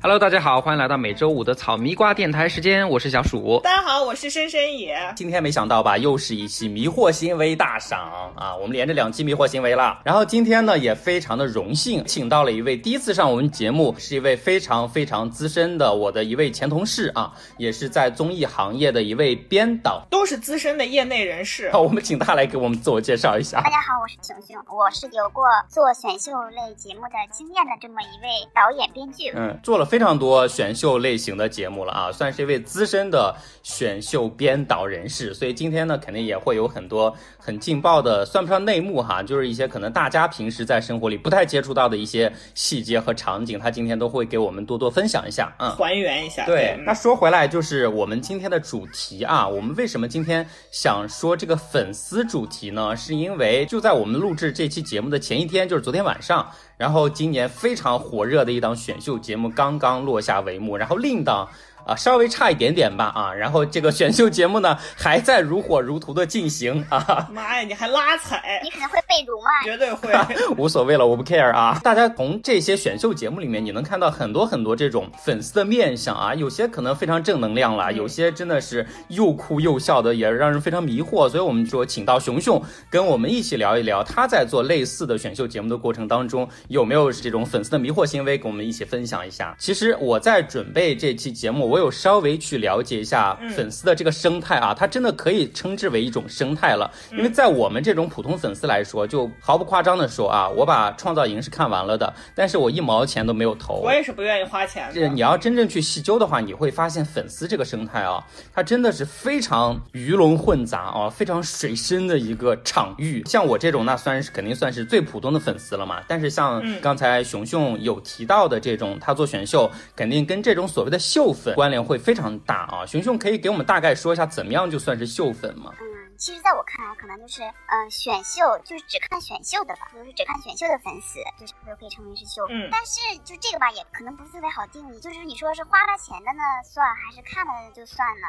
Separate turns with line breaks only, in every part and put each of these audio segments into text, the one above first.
Hello，大家好，欢迎来到每周五的草迷瓜电台时间，我是小鼠。
大家好，我是深深野。
今天没想到吧，又是一期迷惑行为大赏啊！我们连着两期迷惑行为了。然后今天呢，也非常的荣幸，请到了一位第一次上我们节目，是一位非常非常资深的我的一位前同事啊，也是在综艺行业的一位编导，
都是资深的业内人士。
好，我们请他来给我们自我介绍一下。
大家好，我是熊熊，我是有过做选秀类节目的经验的这么一位导演编剧。
嗯，做了非常多选秀类型的节目了啊，算是一位资深的选秀编导人士。所以今天呢，肯定也会有很多很劲爆的，算不上内幕哈，就是一些可能大家平时在生活里不太接触到的一些细节和场景，他今天都会给我们多多分享一下。嗯，
还原一下。
对，那说回来，就是我们今天的主题啊，我们为什什么今天想说这个粉丝主题呢？是因为就在我们录制这期节目的前一天，就是昨天晚上。然后今年非常火热的一档选秀节目刚刚落下帷幕，然后另一档。啊，稍微差一点点吧啊，然后这个选秀节目呢 还在如火如荼的进行啊。
妈呀，你还拉踩？
你可能会被辱骂。
绝对会，
无所谓了，我不 care 啊。大家从这些选秀节目里面，你能看到很多很多这种粉丝的面相啊，有些可能非常正能量了，有些真的是又哭又笑的，也让人非常迷惑。所以我们说，请到熊熊跟我们一起聊一聊，他在做类似的选秀节目的过程当中，有没有这种粉丝的迷惑行为，跟我们一起分享一下。其实我在准备这期节目，我有稍微去了解一下粉丝的这个生态啊，它真的可以称之为一种生态了。因为在我们这种普通粉丝来说，就毫不夸张的说啊，我把创造营是看完了的，但是我一毛钱都没有投。
我也是不愿意花钱的。
这你要真正去细究的话，你会发现粉丝这个生态啊，它真的是非常鱼龙混杂啊，非常水深的一个场域。像我这种，那算是肯定算是最普通的粉丝了嘛。但是像刚才熊熊有提到的这种，他做选秀，肯定跟这种所谓的秀粉关联会非常大啊。熊熊可以给我们大概说一下，怎么样就算是秀粉吗？
嗯，其实在我看来，可能就是呃，选秀就是只看选秀的吧，就是只看选秀的粉丝，就是都可以称为是秀粉。
嗯
但是就这个吧，也可能不是特别好定义，就是你说是花了钱的呢算，还是看了就算呢？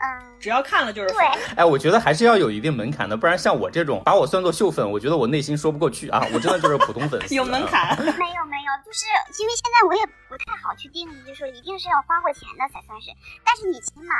嗯，
只要看了就是
对
粉。
哎，我觉得还是要有一定门槛的，不然像我这种把我算作秀粉，我觉得我内心说不过去啊。我真的就是 普通粉丝，
有门。槛。
没有没有，就是因为现在我也不太好去定义，就说一定是要花过钱的才算是，但是你起码，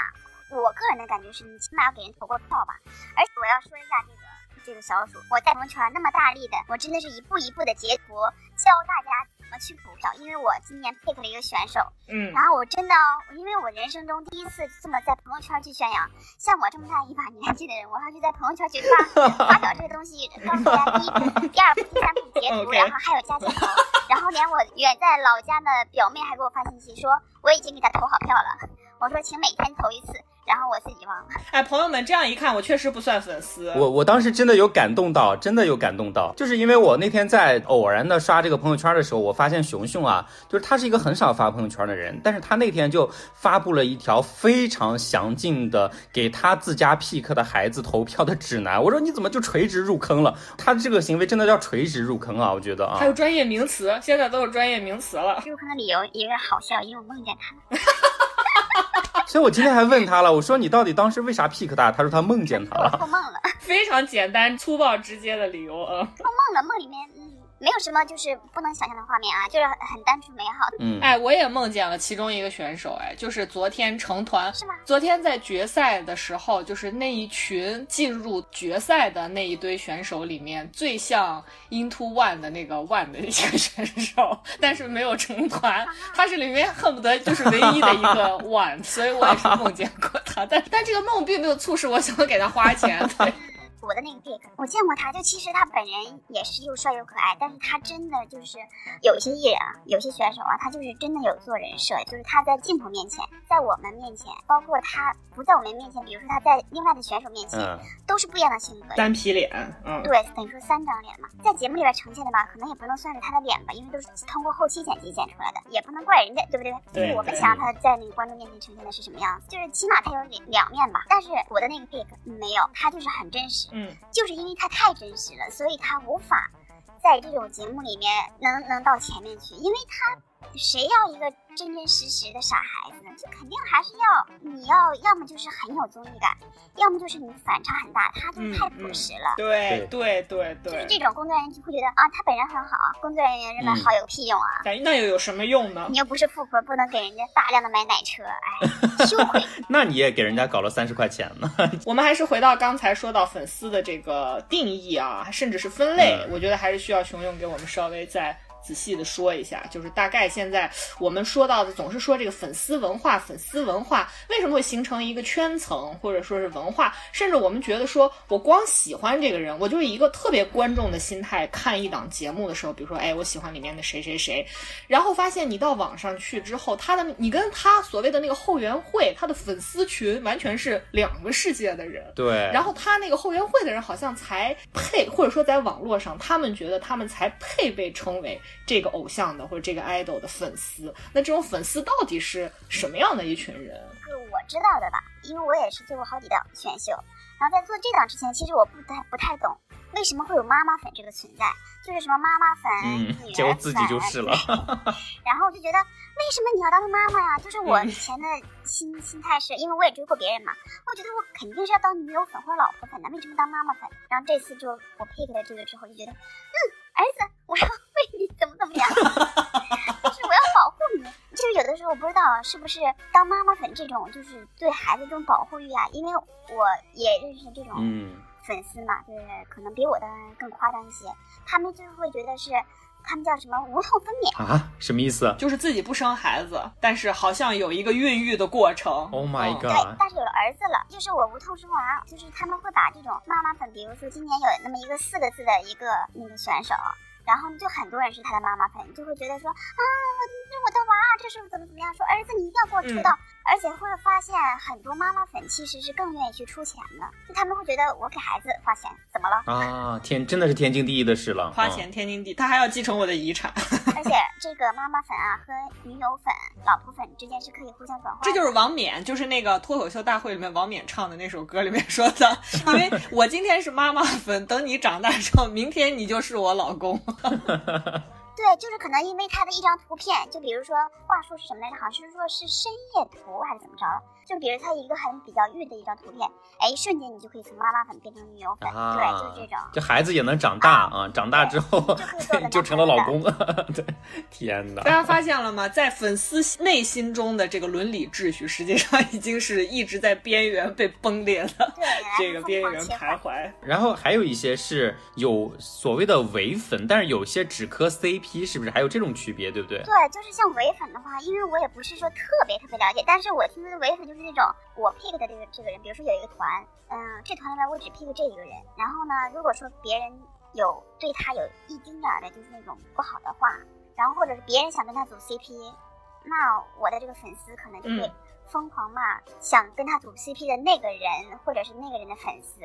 我个人的感觉是你起码要给人投过票吧。而且我要说一下这个这个小鼠，我在朋友圈那么大力的，我真的是一步一步的截图教大家怎么去补票，因为我今年 pick 了一个选手，
嗯，
然后我真的哦，因为我人生中第一次这么在朋友圈去宣扬，像我这么大一把年纪的人，我还去在朋友圈去发 发表这个东西，告诉大家第一、第二步、第三步截图，然后还有加镜头，然后连我远在老家的表妹还给我发信息说我已经给他投好票了，我说请每天投一次，然后我自己忘了。
哎，朋友们，这样一看，我确实不算粉丝。
我我当时真的有感动到，真的有感动到，就是因为我那天在偶然的刷这个朋友圈的时候，我发现熊熊啊，就是他是一个很少发朋友圈的人，但是他那天就发布了一条非常详尽的给他自家 pick 的孩子投票的指南。我说你怎么就垂直入坑了？他这个行为真的叫垂直入坑啊！我觉得啊
还，有专业名词，现在都有专业名词了。
入坑的理由因为好笑，因为我梦见他了。
所以我今天还问他了，我说你到底当时为啥 pick 他？他说他梦见他了。
做梦了，
非常简单、粗暴、直接的理由啊。
做梦了，梦里面嗯没有什么就是不能想象的画面啊，就是很很单纯美好，
嗯，
哎，我也梦见了其中一个选手，哎，就是昨天成团，
是吗？
昨天在决赛的时候，就是那一群进入决赛的那一堆选手里面，最像 Into One 的那个 One 的一个 选手，但是没有成团，他是里面恨不得就是唯一的一个 One，所以我也是梦见过他，但但这个梦并没有促使我想给他花钱。对，
我的那个 pick，我见过他，就其实他本人也是又帅又可爱，但是他真的就是有一些艺人啊，有些选手啊，他就是真的有做人设，就是他在镜头面前，在我们面前，包括他不在我们面前，比如说他在另外的选手面前，
嗯，
都是不一样的性格。
单皮脸，嗯，
对，等于说三张脸嘛，在节目里边呈现的吧，可能也不能算是他的脸吧，因为都是通过后期剪辑剪出来的，也不能怪人家，对不对？
对
就是我们想让他在那个观众面前呈现的是什么样子，就是起码他有两两面吧。但是我的那个 pick 没有，他就是很真实，
嗯，
就是因为他太真实了，所以他无法在这种节目里面能能到前面去，因为他谁要一个真真实实的傻孩子呢？就肯定还是要你要要么就是很有综艺感，要么就是你反差很大，他就太朴实了。
对对对对，
就是这种工作人员就会觉得啊，他本人很好，工作人员认为好有个屁用啊？
那又有什么用呢？
你又不是富婆，不能给人家大量的买奶车，哎，羞愧。
那你也给人家搞了三十块钱呢？
我们还是回到刚才说到粉丝的这个定义啊，甚至是分类，我觉得还是需要熊勇给我们稍微再。仔细的说一下，就是大概现在我们说到的，总是说这个粉丝文化，粉丝文化为什么会形成一个圈层，或者说是文化，甚至我们觉得说我光喜欢这个人，我就是一个特别观众的心态看一档节目的时候，比如说，哎，我喜欢里面的谁谁谁，然后发现你到网上去之后，他的你跟他所谓的那个后援会，他的粉丝群完全是两个世界的人，
对，
然后他那个后援会的人好像才配，或者说在网络上，他们觉得他们才配被称为。这个偶像的或者这个 idol 的粉丝，那这种粉丝到底是什么样的一群人？
是我知道的吧，因为我也是做过好几档选秀，然后在做这档之前，其实我不太不太懂为什么会有妈妈粉这个存在，就是什么妈妈粉、女儿粉，
自己就是了。
然后我就觉得，为什么你要当妈妈呀？就是我以前的心心态是，因为我也追过别人嘛，我觉得我肯定是要当女友粉或者老婆粉的，为什么当妈妈粉？然后这次就我 pick 了这个之后，就觉得，嗯，儿子，我要。为你怎么怎么样？就是我要保护你。就是有的时候我不知道是不是当妈妈粉这种，就是对孩子这种保护欲啊。因为我也认识这种粉丝嘛，就是可能比我的更夸张一些。他们就会觉得是他们叫什么无痛分娩
啊？什么意思？
就是自己不生孩子，但是好像有一个孕育的过程。
Oh my god！
对，但是有了儿子了，就是我无痛生娃。就是他们会把这种妈妈粉，比如说今年有那么一个四个字的一个那个选手。然后就很多人是他的妈妈粉，就会觉得说啊，我这我的娃，这是怎么怎么样？说儿子你一定要给我出道，而且会发现很多妈妈粉其实是更愿意去出钱的，就他们会觉得我给孩子花钱怎么了
啊？天，真的是天经地义的事了，
花钱天经地，他还要继承我的遗产。
而且这个妈妈粉啊和女友粉、老婆粉之间是可以互相转换。
这就是王冕，就是那个脱口秀大会里面王冕唱的那首歌里面说的，因为我今天是妈妈粉，等你长大之后，明天你就是我老公。
对，就是可能因为他的一张图片，就比如说话术是什么来着？好像是说是深夜图还是怎么着？就比如他一个很比较玉的一张图片，哎，瞬间你就可以从妈妈粉变成女友粉，对，就是这种。
这孩子也能长大啊，长大之后就 成了老公。对，天哪！
大家发现了吗？在粉丝内心中的这个伦理秩序，实际上已经是一直在边缘被崩裂的，这个边缘徘徊。
然后还有一些是有所谓的伪粉，但是有些只磕 CP，是不是还有这种区别？对不对？
对，就是像伪粉的话，因为我也不是说特别特别了解，但是我听说的伪粉就。那种我 pick 的这个这个人，比如说有一个团，嗯，这团里面我只 pick 这一个人。然后呢，如果说别人有对他有一丁点的，就是那种不好的话，然后或者是别人想跟他组 CP，那我的这个粉丝可能就会疯狂骂想跟他组 CP 的那个人，或者是那个人的粉丝。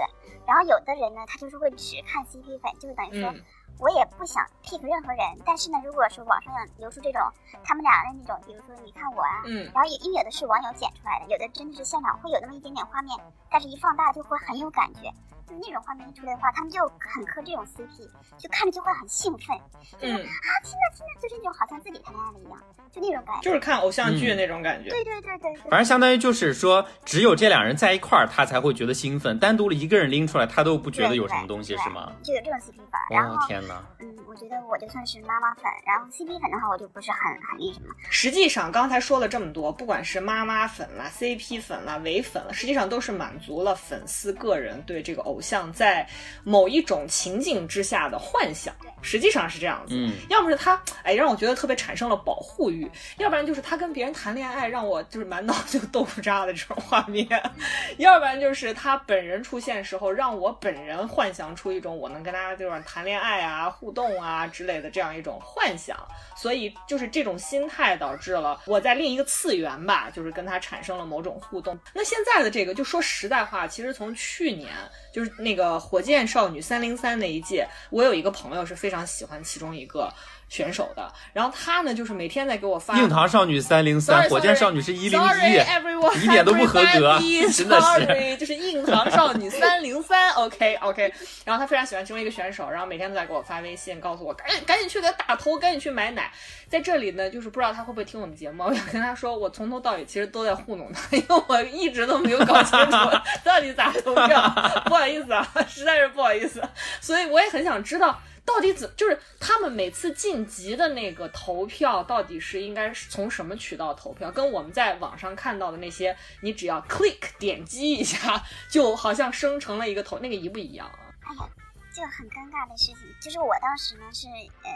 然后有的人呢，他就是会只看 CP 粉，就是等于说。我也不想 pick 任何人，但是呢，如果说网上流出这种他们俩的那种，比如说你看我啊，嗯，然后也因为有的是网友剪出来的，有的真的是现场会有那么一点点画面，但是一放大就会很有感觉。就那种画面一出来的话，他们就很磕这种 CP，就看着就会很兴奋，就是啊，听着听着就是那种好像自己谈恋爱了一样，就那种感觉，
就是看偶像剧那种感觉。
对对对对。
反正相当于就是说，只有这两人在一块儿，他才会觉得兴奋，单独的一个人拎出来，他都不觉得有什么东西，是吗？
就有这种 CP 粉。然后
天哪。
嗯，我觉得我就算是妈妈粉，然后 CP 粉的话，我就不是很很那什么。
实际上刚才说了这么多，不管是妈妈粉啦、CP 粉啦、伪粉了，实际上都是满足了粉丝个人对这个偶像在。某一种情境之下的幻想，实际上是这样子。嗯，要么是他，哎，让我觉得特别产生了保护欲；要不然就是他跟别人谈恋爱，让我就是满脑子 豆腐渣的这种画面；要不然就是他本人出现时候，让我本人幻想出一种我能跟他就是谈恋爱啊、啊互动啊之类的这样一种幻想。所以就是这种心态导致了我在另一个次元吧，就是跟他产生了某种互动。那现在的这个，就说实在话，其实从去年就是那个火。箭少女三零三那一届，我有一个朋友是非常喜欢其中一个选手的。然后他呢，就是每天在给我发
硬糖少女三零三火箭少女是一零
Sorry,
一
，everyone,
一点都不合格 真的是
Sorry，就是硬糖少女三零三，OK OK。然后他非常喜欢其中一个选手，然后每天都在给我发微信，告诉我赶紧赶紧去给他打头，赶紧去买奶。在这里呢，就是不知道他会不会听我们节目，我想跟他说，我从头到尾其实都在糊弄他，因为我一直都没有搞清楚到底咋投票。不好意思啊，实在是不好意思。所以我也很想知道。到底怎就是他们每次晋级的那个投票，到底是应该是从什么渠道投票？跟我们在网上看到的那些，你只要 click 点击一下，就好像生成了一个投，那个一不一样啊？
哎呀，这个很尴尬的事情，就是我当时呢是呃，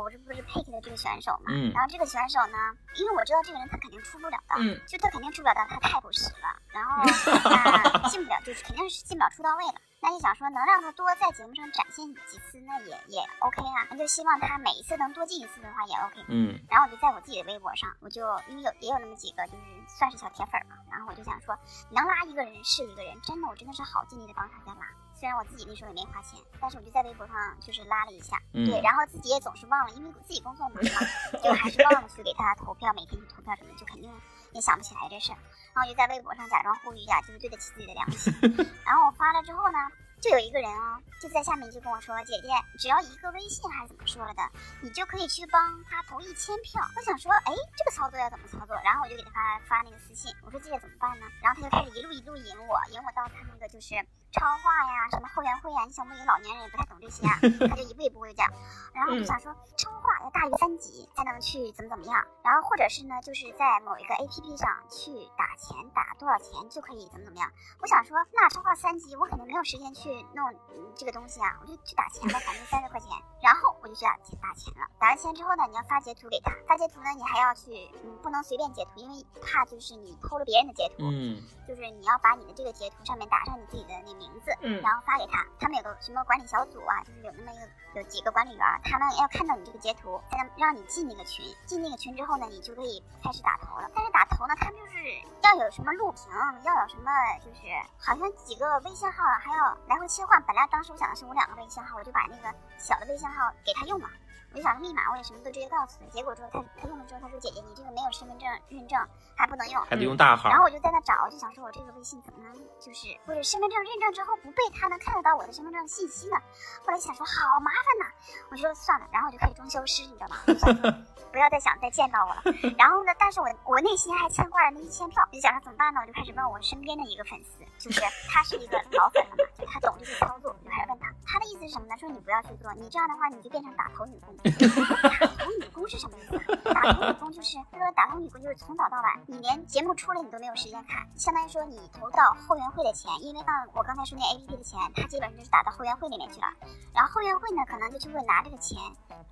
我这不是 pick 的这个选手嘛，
嗯
然后这个选手呢，因为我知道这个人他肯定出不了道，
嗯，
就他肯定出不了道，他太不实了，然后他进不了，就是肯定是进不了出道位了。那就想说能让他多在节目上展现几次，那也也 OK 啊，那就希望他每一次能多进一次的话也 OK。
嗯，
然后我就在我自己的微博上，我就因为有也有那么几个就是算是小铁粉嘛，然后我就想说，能拉一个人是一个人，真的我真的是好尽力的帮大家拉。虽然我自己那时候也没花钱，但是我就在微博上就是拉了一下，
嗯
对，然后自己也总是忘了，因为自己工作忙嘛，就还是忘了去给他投票，每天去投票什么的，就肯定也想不起来这事儿。然后我就在微博上假装呼吁一下，就是对得起自己的良心。然后我发了之后呢，就有一个人哦、就在下面就跟我说：“姐姐，只要一个微信还是怎么说了的，你就可以去帮他投一千票。”我想说，哎，这个操作要怎么操作？然后我就给他发发那个私信，我说姐姐怎么办呢？然后他就开始一路一路引我，引我到他那个就是超话呀，什么后援会呀，你想不，一个老年人也不太懂这些啊，他就一步一步的讲。然后我就想说，超话要大于三级才能去怎么怎么样，然后或者是呢，就是在某一个 APP 上去打钱，打多少钱就可以怎么怎么样。我想说，那超话三级，我肯定没有时间去弄、嗯、这个东西啊，我就去打钱吧，反正三十块钱。然后我就去打打钱了。打完钱之后呢，你要发截图给他，发截图呢，你还要去，嗯，不能随便截图，因为怕就是你偷了别人的截图，
嗯，
就是你要把你的这个截图上面打上你自己的那名字，
嗯
然后发给他。他们有个什么管理小组啊，就是有那么一个有几个管理员儿，他们要看到你这个截图，才能让你进那个群。进那个群之后呢，你就可以开始打头了。但是打头呢，他们就是要有什么录屏，要有什么就是好像几个微信号还要来回切换。本来当时我想的是我两个微信号，我就把那个小的微信号给他用了。我就想说密码我也什么都直接告诉他，结果之后他他用了之后，他说姐姐你这个没有身份证认证，还不能用。
还得用大号
然。后我就在那找，就想说我这个微信怎么能就是或者身份证认证之后不被他能看得到我的身份证信息呢？后来想说好麻烦呐，我就说算了，然后我就开始装消失，你知道吗？我就想说 不要再想再见到我了。然后呢，但是我我内心还牵挂着那一千票，我就想说怎么办呢？我就开始问我身边的一个粉丝，就是他是一个老粉了嘛，就他懂这些操作，我就开始问他，他的意思是什么呢？说你不要去做，你这样的话你就变成打头女工。打头女工是什么意思？啊？打头女工就是他说打头女工就是从早到晚，你连节目出来你都没有时间看，相当于说你投到后援会的钱，因为像我刚才说那 A P P 的钱，它基本上就是打到后援会里面去了，然后后援会呢可能就就会拿这个钱，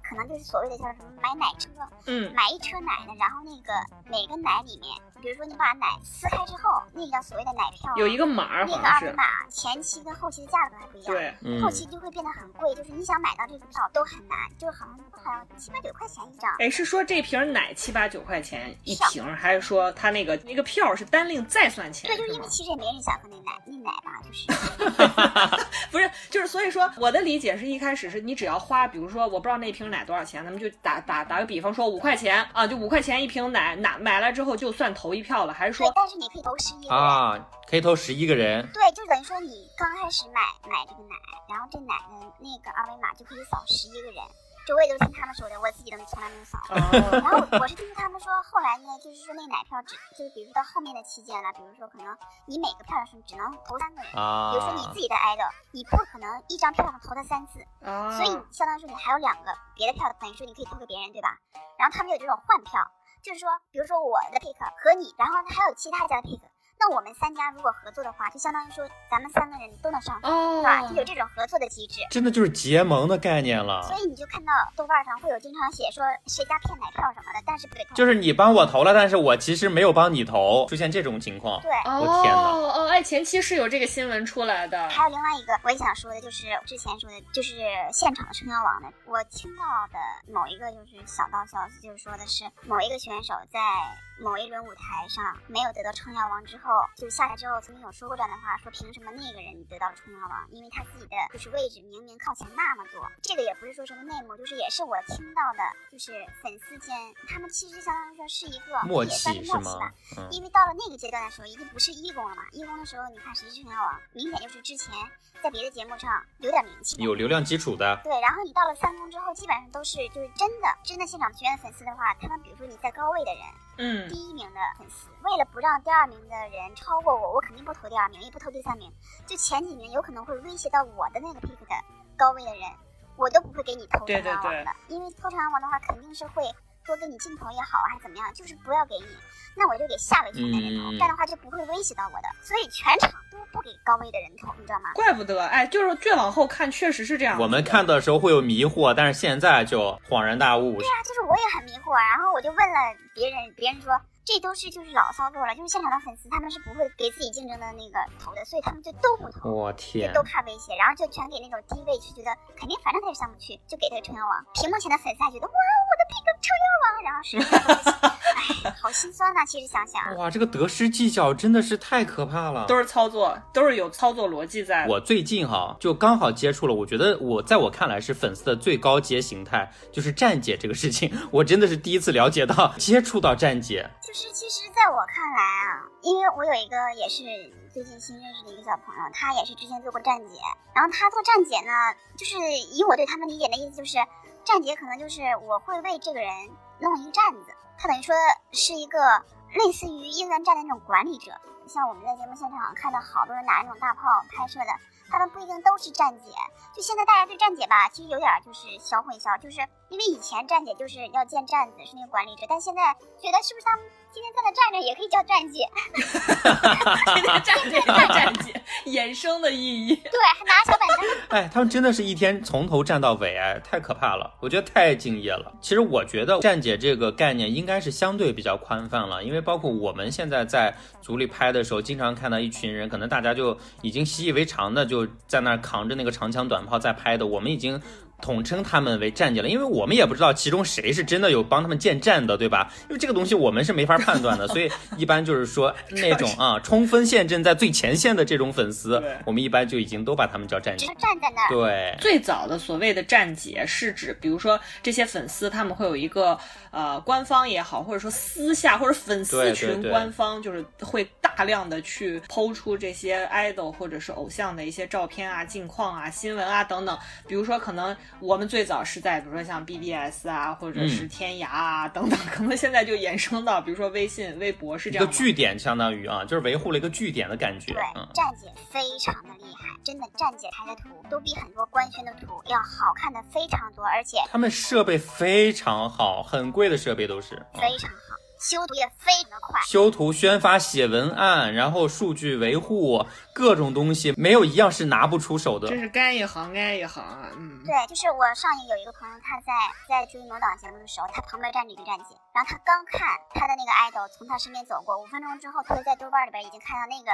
可能就是所谓的叫什么买奶车，
嗯。
买一车奶呢，然后那个每个奶里面，比如说你把奶撕开之后，那个叫所谓的奶票啊，
有一个码
那个二维码，前期跟后期的价格还不一样。
对，
嗯
后期就会变得很贵，就是你想买到这个票都很难，就是好像好像七八九块钱一张。
哎，是说这瓶奶七八九块钱一瓶，还是说它那个那个票是单另再算钱？
对，就是因为其实也没人想喝那奶，那奶吧，就是
不是，就是所以说我的理解是一开始是你只要花，比如说我不知道那瓶奶多少钱，咱们就打打打个比方说五块钱啊，就五块钱一瓶奶，奶买来之后就算投一票了，还是
对
说，
但是你可以投十一个人。
啊，可以投十一个人。
对，就等于说你刚开始买买这个奶，然后这奶的那个二维码就可以扫十一个人。就我也都是听他们说的，我自己都从来没有扫。
哦，
然后我是听他们说，后来呢，就是说那奶票只就是比如说到后面的期间了，比如说可能你每个票上只能投三个人，
啊
比如说你自己的 idol，你不可能一张票上投他三次，
啊，
所以相当于说你还有两个别的票，等于说你可以投给别人，对吧？然后他们有这种换票，就是说，比如说我的 pick 和你，然后还有其他家的 pick，那我们三家如果合作的话，就相当于说咱们三个人都能上，
哦
对，吧？就有这种合作的机制。
真的就是结盟的概念了
所，以你就看到豆瓣上会有经常写说谁家骗奶票什么的，但是不给投。
就是你帮我投了，但是我其实没有帮你投，出现这种情况。
对，
哦
我天哪
哦，哎，前期是有这个新闻出来的，
还有另外一个我也想说的，就是之前说的，就是现场的撑腰王的，我听到的某一个就是小道消息，就是说的是某一个选手在某一轮舞台上没有得到撑腰王之后，后就下来之后曾经有说过这样的话，说凭什么那个人得到了春药王，因为他自己的就是位置明明靠前那么多。这个也不是说什么内幕，就是也是我听到的，就是粉丝间他们其实相当于说是一个
默
也算
契是
吧。？
嗯，
因为到了那个阶段的时候，已经不是一公了嘛。一公的时候，你看《谁是冲浪王》，明显就是之前在别的节目上有点名气。
有流量基础的，
对，然后你到了三公之后，基本上都是就是真的真的现场学员粉丝的话，他们比如说你在高位的人，
嗯
第，一名的粉丝，为了不让第二名的人超过我，我肯定不投第二名，也不投第三名。就前几名有可能会威胁到我的那个 pick 的高位的人，我都不会给你投
对对
成王王的，因为投成王王的话肯定是会多给你镜头也好啊，还是怎么样，就是不要给你，那我就给下位全的人投，
嗯
这样的话就不会威胁到我的，所以全场都不给高位的人投，你知道吗？
怪不得，哎，就是越往后看，确实是这样。
我们看的时候会有迷惑，但是现在就恍然大悟。
对啊，就是我也很迷惑，然后我就问了别人，别人说这都是就是老操作了，就是现场的粉丝他们是不会给自己竞争的那个投的，所以他们就都不投。
我
就
天
都，怕威胁，然后就全给那种低位，就觉得肯定反正他也上不去，就给他个撑腰王。屏幕前的粉丝还觉得哇，我的 pick 撑腰王，然后实际上都不行，哎，好心酸呐、其实想想，
哇，这个得失计较真的是太可怕了。
都是操作，都是有操作逻辑在。
我最近哈就刚好接触了，我觉得我在我看来是粉丝的最高阶形态，就是站姐这个事情，我真的是第一次了解到接触到站姐。
就是是其实在我看来啊，因为我有一个也是最近新认识的一个小朋友，他也是之前做过站姐，然后他做站姐呢，就是以我对他们理解的意思就是，站姐可能就是我会为这个人弄一个站子，他等于说是一个类似于应援站的那种管理者。像我们在节目现场看到好多人拿那种大炮拍摄的，他们不一定都是站姐。就现在大家对站姐吧，其实有点就是小混淆，就是因为以前站姐就是要建站子是那个管理者，但现在觉得是不是他们天天在那站着也可以叫站姐？
站姐大站姐衍生的意义。
对，还拿小板凳。
哎，他们真的是一天从头站到尾，哎，太可怕了，我觉得太敬业了。其实我觉得站姐这个概念应该是相对比较宽泛了，因为包括我们现在在组里拍的时候，经常看到一群人，可能大家就已经习以为常的就在那儿扛着那个长枪短炮在拍的，我们已经。统称他们为站姐了，因为我们也不知道其中谁是真的有帮他们建站的，对吧？因为这个东西我们是没法判断的，所以一般就是说 那种啊冲锋陷阵在最前线的这种粉丝，我们一般就已经都把他们叫站姐。
站在那儿。
对，
最早的所谓的站姐是指，比如说这些粉丝他们会有一个呃官方也好，或者说私下或者粉丝群官方，就是会大量的去抛出这些 idol 或者是偶像的一些照片啊、近况啊、新闻啊等等。比如说，可能我们最早是在比如说像 BBS 啊，或者是
嗯
天涯啊等等，可能现在就衍生到比如说微信、微博是
一个
这样吗。
据点，相当于啊，就是维护了一个据点的感觉
对。，
嗯，
站姐非常的厉害，真的站姐拍的图都比很多官宣的图要好看的非常多，而且
他们设备非常好，很贵的设备都是。嗯
非常好，修图也非常的快。
修图、宣发、写文案，然后数据维护，各种东西没有一样是拿不出手的
真。是干一行爱一行啊，嗯，
对，就是我上一有一个朋友，他在在追某档节目的时候，他旁边站着一个站姐，然后他刚看他的那个 idol 从他身边走过，五分钟之后，他就在豆瓣里边已经看到那个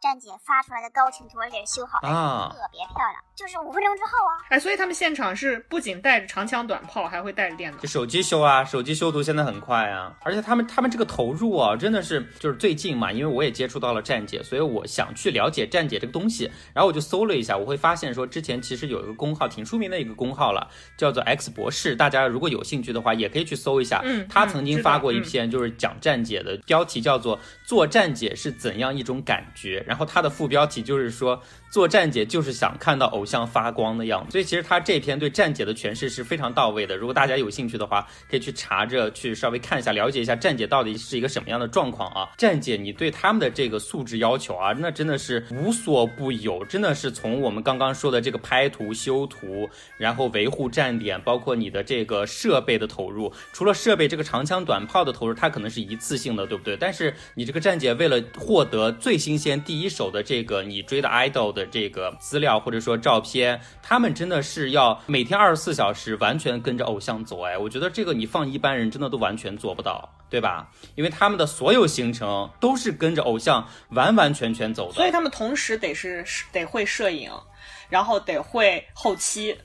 站姐发出来的高清图，而且修好的，
啊
特别漂亮。就是五分钟之后啊，
哎，所以他们现场是不仅带着长枪短炮，还会带着电脑
就。手机修啊，手机修图现在很快啊，而且他们他们这个投入啊，真的是就是最近嘛，因为我也接触到了站姐，所以我想去了解站姐这个东西，然后我就搜了一下，我会发现说之前其实有一个公号挺出名的一个公号了，叫做 X 博士，大家如果有兴趣的话，也可以去搜一下。
嗯
他
嗯
曾经发过一篇就是讲站姐的，标题叫做“做站姐是怎样一种感觉”，然后他的副标题就是说做站姐就是想看到偶像发光的样子，所以其实他这篇对站姐的诠释是非常到位的。如果大家有兴趣的话，可以去查着去稍微看一下，了解一下站姐到底是一个什么样的状况啊。站姐，你对他们的这个素质要求啊，那真的是无所不有，真的是从我们刚刚说的这个拍图、修图，然后维护站点，包括你的这个设备的投入，除了设备这个长枪短炮的投入，它可能是一次性的，对不对？但是你这个站姐为了获得最新鲜、第一手的这个你追的 idol 的这个资料或者说照片，他们真的是要每天二十四小时完全跟着偶像走。哎，我觉得这个你放一般人真的都完全做不到，对吧？因为他们的所有行程都是跟着偶像完完全全走的。
所以他们同时得是得会摄影，然后得会后期，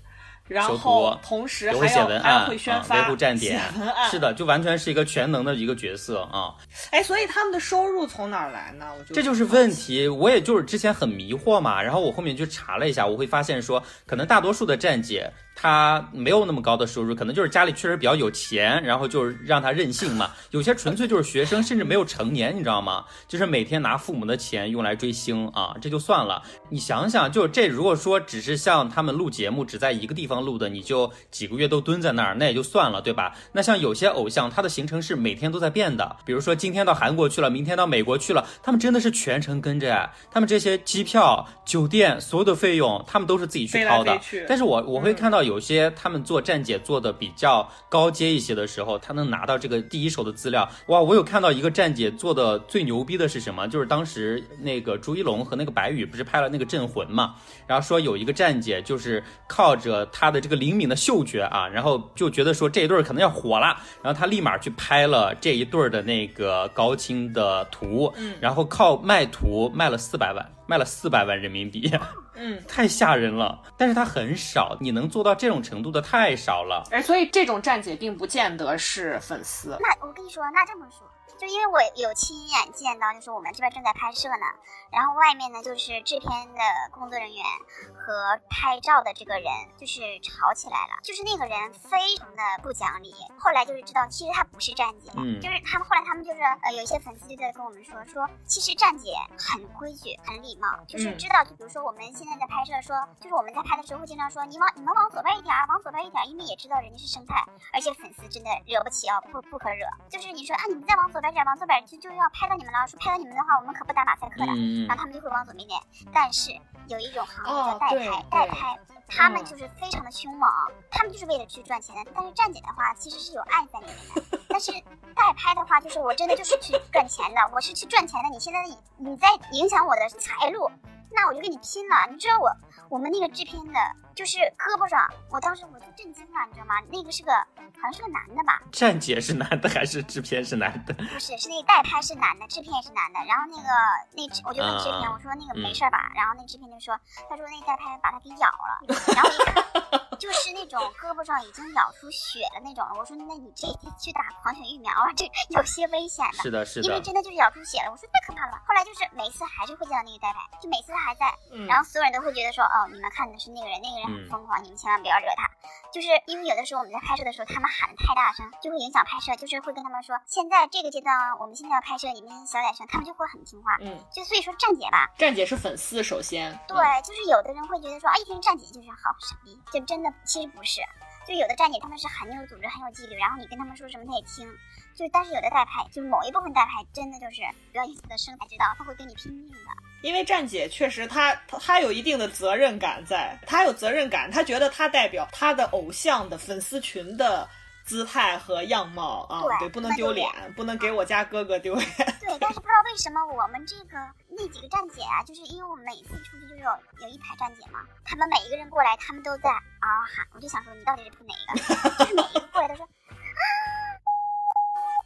然后同时
会写
还要
案，
会宣
啊
发、
维护站点
写文案。
是的，就完全是一个全能的一个角色啊。
哎，所以他们的收入从哪儿来呢？我就
这就是问题，我也就是之前很迷惑嘛，然后我后面去查了一下，我会发现说，可能大多数的站姐她没有那么高的收入，可能就是家里确实比较有钱，然后就是让他任性嘛。有些纯粹就是学生，甚至没有成年，你知道吗？就是每天拿父母的钱用来追星啊，这就算了。你想想，就这如果说只是像他们录节目只在一个地方录的，你就几个月都蹲在那儿，那也就算了，对吧？那像有些偶像，他的行程是每天都在变的，比如说今天到韩国去了，明天到美国去了，他们真的是全程跟着哎，他们这些机票、酒店所有的费用，他们都是自己去掏的。但是我我会看到有些他们做站姐做的比较高阶一些的时候，他能拿到这个第一手的资料。哇，我有看到一个站姐做的最牛逼的是什么？就是当时那个朱一龙和那个白宇不是拍了那个《镇魂》嘛，然后说有一个站姐就是靠着她的这个灵敏的嗅觉啊，然后就觉得说这一对儿可能要火了，然后她立马去拍了这一对儿的那个高清的图，然后靠卖图卖了四百万，卖了四百万人民币。
嗯，
太吓人了，但是它很少，你能做到这种程度的太少了。
哎，所以这种站姐并不见得是粉丝。
那我跟你说，那这么说，就因为我有亲眼见到，就是我们这边正在拍摄呢，然后外面呢就是制片的工作人员和拍照的这个人就是吵起来了，就是那个人非常的不讲理。后来就是知道，其实他不是站姐，
嗯
就是他们后来他们就是呃有一些粉丝就在跟我们说说，其实站姐很规矩，很礼貌，就是
嗯
知道，就比如说我们现在在拍摄说，就是我们在拍的时候会经常说，你往你们往左边一点儿，往左边一点儿，因为也知道人家是生态，而且粉丝真的惹不起啊，不不可惹。就是你说啊，你们再往左边点儿，往左边就就要拍到你们了，说拍到你们的话，我们可不打马赛克的。
嗯
然后他们就会往左边点。但是有一种行业叫代拍，代拍，他们
嗯
就是非常的凶猛，他们就是为了去赚钱的。但是站姐的话，其实是有爱在里面的。但是代拍的话，就是我真的就是去赚钱的，我是去赚钱的。你现在你你在影响我的财路，那我就跟你拼了。你知道我我们那个制片的，就是胳膊上，我当时我就震惊了，你知道吗？那个是个好像是个男的吧？
站姐是男的还是制片是男的？
不是，是那个代拍是男的，制片也是男的。然后那个那我就问制片，
嗯
我说那个
嗯
没事儿吧？然后那制片就说，他说那代拍把他给咬了，然后一看就是那种胳膊上已经咬出血了那种了。我说那你这去打狂犬疫苗啊，这有些危险的。
是的，是的
因为。真的就是咬出血了，我说太可怕了吧。后来就是每次还是会见到那个代拍，就每次他还在，
嗯
然后所有人都会觉得说，哦，你们看的是那个人，那个人很
嗯
疯狂，你们千万不要惹他。就是因为有的时候我们在拍摄的时候，他们喊的太大声，就会影响拍摄，就是会跟他们说，现在这个阶段啊，我们现在要拍摄，你们小点声，他们就会很听话。
嗯，
就所以说站姐吧，
站姐是粉丝，首先。
对，就是有的人会觉得说，啊，一听站姐就是好傻逼，就真的其实不是。就有的站姐他们是很有组织、很有纪律，然后你跟他们说什么他也听。就是但是有的代拍，就是某一部分代拍真的就是不要你的生才知道，他会跟你拼命的。
因为站姐确实她她她有一定的责任感在，她有责任感，她觉得她代表她的偶像的粉丝群的姿态和样貌啊，
对
对，不能
丢
丢脸，不能给我家哥哥丢脸。
对，但是不为什么我们这个那几个站姐啊，就是因为我每次出去就有有一排站姐嘛，他们每一个人过来，他们都在嗷嗷喊，我就想说你到底是扑哪一个？就是每一个过来都说啊，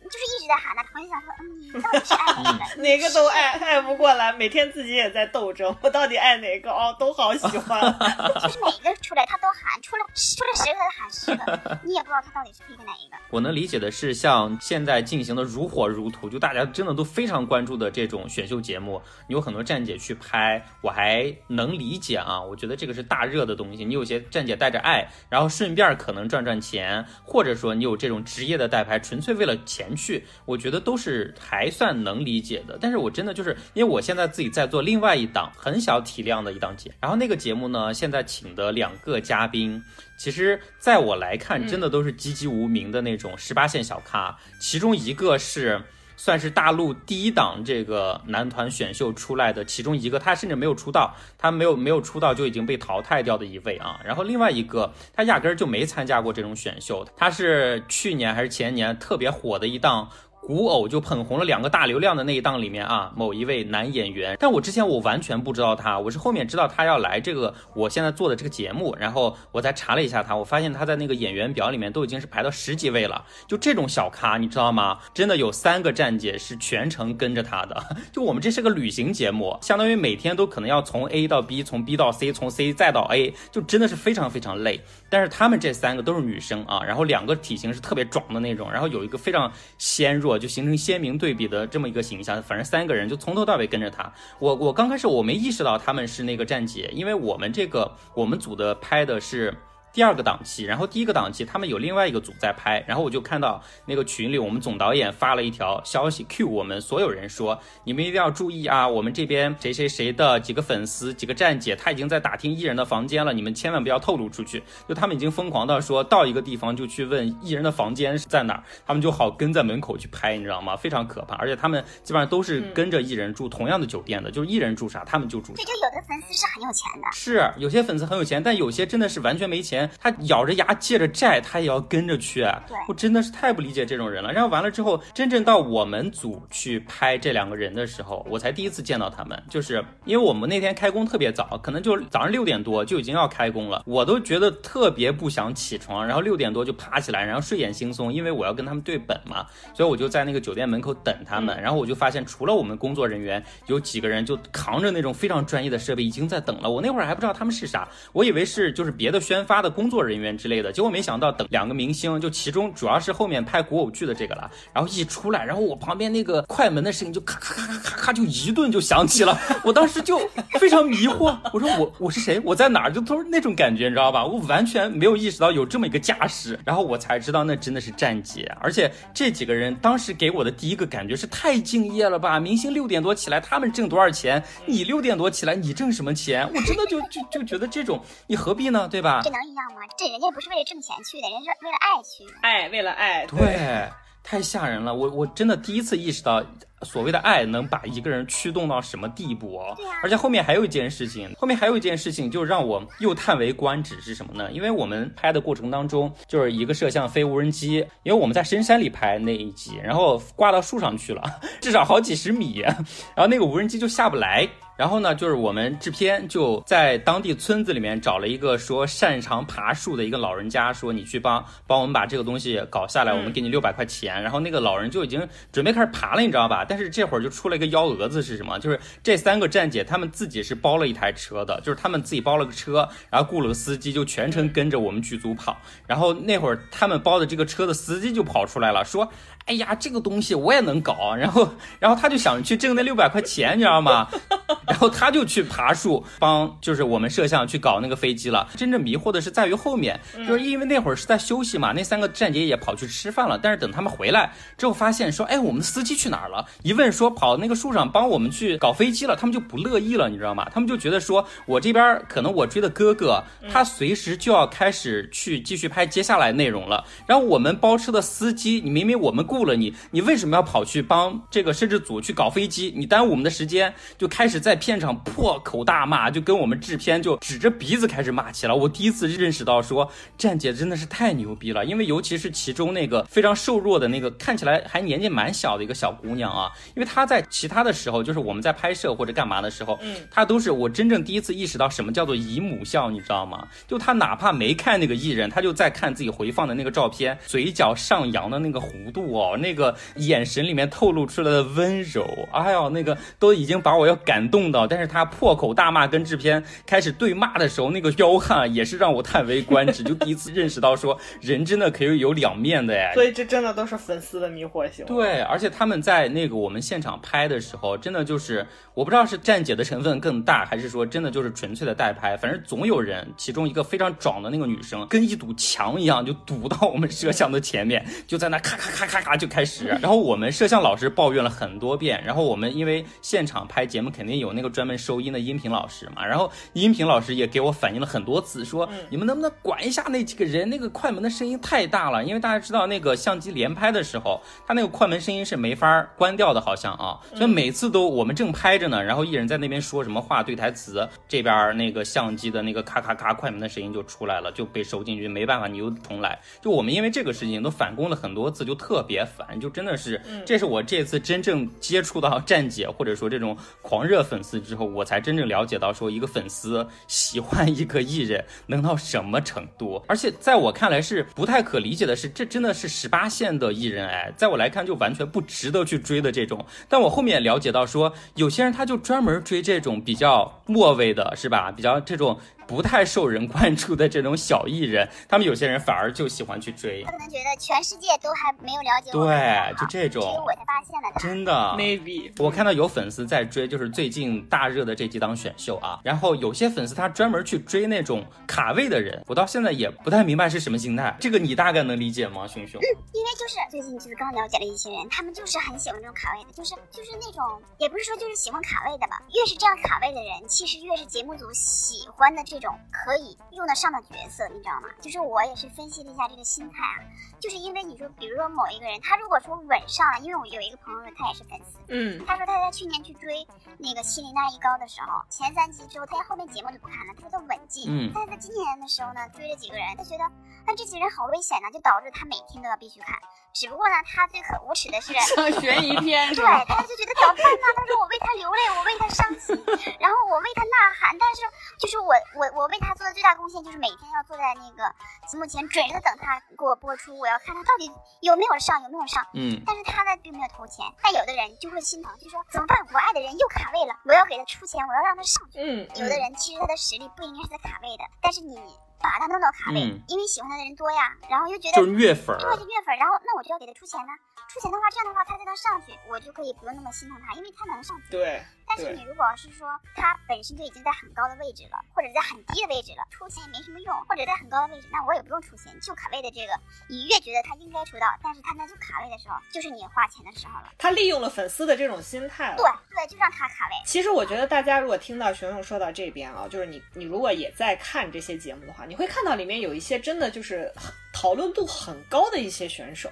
就是一直在喊呢，我就想说，嗯，你到底是爱哪个？
哪个都爱，爱不过来，每天自己也在斗争，我到底爱哪个？哦，都好喜欢。
就是每一个出来他都喊，出了出了十个他喊十个，你也不知道他到底是 pick 哪一个。
我能理解的是，像现在进行的如火如荼，就大家真的都非常关注的这种选秀节目，你有很多站姐去拍，我还能理解啊。我觉得这个是大热的东西，你有些站姐带着爱，然后顺便可能赚赚钱，或者说你有这种职业的代拍，纯粹为了钱去，我觉得都是还算能理解的。但是我真的就是因为我现在自己在做另外一档很小体量的一档节，然后那个节目呢，现在请的两个嘉宾。其实，在我来看，真的都是籍籍无名的那种十八线小咖。其中一个是算是大陆第一档这个男团选秀出来的，其中一个他甚至没有出道，他没有没有出道就已经被淘汰掉的一位啊。然后另外一个，他压根儿就没参加过这种选秀，他是去年还是前年特别火的一档。古偶就捧红了两个大流量的那一档里面啊，某一位男演员，但我之前我完全不知道他，我是后面知道他要来这个我现在做的这个节目，然后我才查了一下他，我发现他在那个演员表里面都已经是排到十几位了，就这种小咖，你知道吗？真的有三个站姐是全程跟着他的，就我们这是个旅行节目，相当于每天都可能要从 A 到 B，从 B 到 C，从 C 再到 A，就真的是非常非常累。但是他们这三个都是女生啊，然后两个体型是特别壮的那种，然后有一个非常纤弱，就形成鲜明对比的这么一个形象。反正三个人就从头到尾跟着他。我我刚开始我没意识到他们是那个站姐，因为我们这个我们组的拍的是。第二个档期，然后第一个档期他们有另外一个组在拍，然后我就看到那个群里我们总导演发了一条消息，Q 我们所有人说，你们一定要注意啊，我们这边谁谁谁的几个粉丝几个站姐，他已经在打听艺人的房间了，你们千万不要透露出去。就他们已经疯狂到说到一个地方就去问艺人的房间是在哪儿，他们就好跟在门口去拍，你知道吗？非常可怕，而且他们基本上都是跟着艺人住同样的酒店的，就是艺人住啥他们就住啥。
对，就有的粉丝是很有钱的，
是有些粉丝很有钱，但有些真的是完全没钱，他咬着牙借着债，他也要跟着去。我真的是太不理解这种人了。然后完了之后，真正到我们组去拍这两个人的时候，我才第一次见到他们。就是因为我们那天开工特别早，可能就早上六点多就已经要开工了，我都觉得特别不想起床，然后六点多就爬起来，然后睡眼惺忪，因为我要跟他们对本嘛，所以我就在那个酒店门口等他们。然后我就发现，除了我们工作人员，有几个人就扛着那种非常专业的设备已经在等了。我那会儿还不知道他们是啥，我以为是就是别的宣发的工作人员之类的，结果没想到等两个明星，就其中主要是后面拍古偶剧的这个了，然后一出来，然后我旁边那个快门的声音就咔咔咔咔咔咔就一顿就响起了，我当时就非常迷惑，我说我我是谁？我在哪儿？就都是那种感觉，你知道吧？我完全没有意识到有这么一个架势，然后我才知道那真的是站姐，而且这几个人当时给我的第一个感觉是太敬业了吧？明星六点多起来，他们挣多少钱？你六点多起来，你挣什么钱？我真的就就就觉得这种你何必呢？对吧？
样吗？这人家不是为了挣钱去的，人家是为了爱去的。
爱为了爱，
对，太吓人了。我我真的第一次意识到，所谓的爱能把一个人驱动到什么地步哦。而且后面还有一件事情，后面还有一件事情，就让我又叹为观止是什么呢？因为我们拍的过程当中，就是一个摄像飞无人机，因为我们在深山里拍那一集，然后挂到树上去了，至少好几十米，然后那个无人机就下不来。然后呢，就是我们制片就在当地村子里面找了一个说擅长爬树的一个老人家，说你去帮帮我们把这个东西搞下来，我们给你六百块钱。然后那个老人就已经准备开始爬了，你知道吧？但是这会儿就出了一个幺蛾子是什么？就是这三个站姐他们自己是包了一台车的，就是他们自己包了个车，然后雇了个司机，就全程跟着我们剧组跑。然后那会儿他们包的这个车的司机就跑出来了，说。哎呀，这个东西我也能搞，然后，然后他就想去挣那六百块钱，你知道吗？然后他就去爬树，帮就是我们摄像去搞那个飞机了。真正迷惑的是在于后面，就是因为那会儿是在休息嘛，那三个站姐也跑去吃饭了。但是等他们回来之后，发现说，哎，我们的司机去哪儿了？一问说跑那个树上帮我们去搞飞机了，他们就不乐意了，你知道吗？他们就觉得说我这边可能我追的哥哥，他随时就要开始去继续拍接下来内容了。然后我们包车的司机，你明明我们雇了你，你为什么要跑去帮这个摄制组去搞飞机？你耽误我们的时间，就开始在片场破口大骂，就跟我们制片就指着鼻子开始骂起来。我第一次认识到说，站姐真的是太牛逼了，因为尤其是其中那个非常瘦弱的那个，看起来还年纪蛮小的一个小姑娘啊，因为她在其他的时候，就是我们在拍摄或者干嘛的时候，
嗯，
她都是我真正第一次意识到什么叫做姨母笑，你知道吗？就她哪怕没看那个艺人，她就在看自己回放的那个照片，嘴角上扬的那个弧度哦，那个眼神里面透露出来的温柔，哎呦，那个都已经把我要感动到。但是他破口大骂跟制片开始对骂的时候，那个彪悍也是让我叹为观止，就第一次认识到说人真的可以有两面的哎。
所以这真的都是粉丝的迷惑行为。
对，而且他们在那个我们现场拍的时候，真的就是我不知道是站姐的成分更大，还是说真的就是纯粹的代拍，反正总有人，其中一个非常壮的那个女生，跟一堵墙一样，就堵到我们摄像的前面，就在那咔咔咔咔咔就开始。然后我们摄像老师抱怨了很多遍，然后我们因为现场拍节目肯定有那个专门收音的音频老师嘛，然后音频老师也给我反映了很多次，说你们能不能管一下那几个人，那个快门的声音太大了，因为大家知道那个相机连拍。拍的时候，他那个快门声音是没法关掉的，好像啊，所以每次都我们正拍着呢，然后艺人在那边说什么话对台词，这边那个相机的那个咔咔咔快门的声音就出来了，就被收进去，没办法，你又重来。就我们因为这个事情都反攻了很多次，就特别烦，就真的是，这是我这次真正接触到站姐或者说这种狂热粉丝之后，我才真正了解到说一个粉丝喜欢一个艺人能到什么程度。而且在我看来是不太可理解的是，这真的是十八线的艺人哎，在我来看就完全不值得去追的这种。但我后面了解到说，有些人他就专门追这种比较末位的，是吧？比较这种。不太受人关注的这种小艺人，他们有些人反而就喜欢去追。
他可能觉得全世界都还没有了解
我，对，就这种，
只有我才发现了的。
真的
，maybe
我看到有粉丝在追，就是最近大热的这几档选秀啊。然后有些粉丝他专门去追那种卡位的人，我到现在也不太明白是什么心态。这个你大概能理解吗，熊熊？
嗯，因为就是最近就是刚了解了一些人，他们就是很喜欢这种卡位的，就是就是那种也不是说就是喜欢卡位的吧。越是这样卡位的人，其实越是节目组喜欢的这种可以。用得上的角色，你知道吗？就是我也是分析了一下这个心态啊，就是因为你说，比如说某一个人，他如果说稳上了，因为我有一个朋友，他也是粉丝，
嗯，
他说他在去年去追那个西林娜一高的时候，前三集之后，他后面节目就不看了，他说他稳进，
嗯，
但是他今年的时候呢，追了几个人，他觉得，那这几个人好危险呢，就导致他每天都要必须看。只不过呢，他最可无耻的是
像悬疑片，
对，他就觉得怎么办呢？他说我为他流泪，我为他伤心，然后我为他呐喊，但是就是我我我为他做的最大贡献就是每天要坐在那个屏幕前准着等他给我播出，我要看他到底有没有上有没有上。
嗯，
但是他呢并没有投钱，但有的人就会心疼，就说怎么办？我爱的人又卡位了，我要给他出钱，我要让他上去。
嗯，
有的人其实他的实力不应该是在卡位的，但是你。把他弄到卡位，因为喜欢他的人多呀，然后又觉得
就是月粉，
对，就月粉，然后那我就要给他出钱呢。出钱的话，这样的话他才能上去，我就可以不用那么心疼他，因为他能上去。
对。
但是你如果是说他本身就已经在很高的位置了，或者在很低的位置了，出钱也没什么用，或者在很高的位置，那我也不用出钱，就卡位的这个，你越觉得他应该出道，但是他那就卡位的时候，就是你花钱的时候了。
他利用了粉丝的这种心态了。
对对，就让他卡位。
其实我觉得大家如果听到熊熊说到这边啊，就是你你如果也在看这些节目的话，你会看到里面有一些真的就是讨论度很高的一些选手，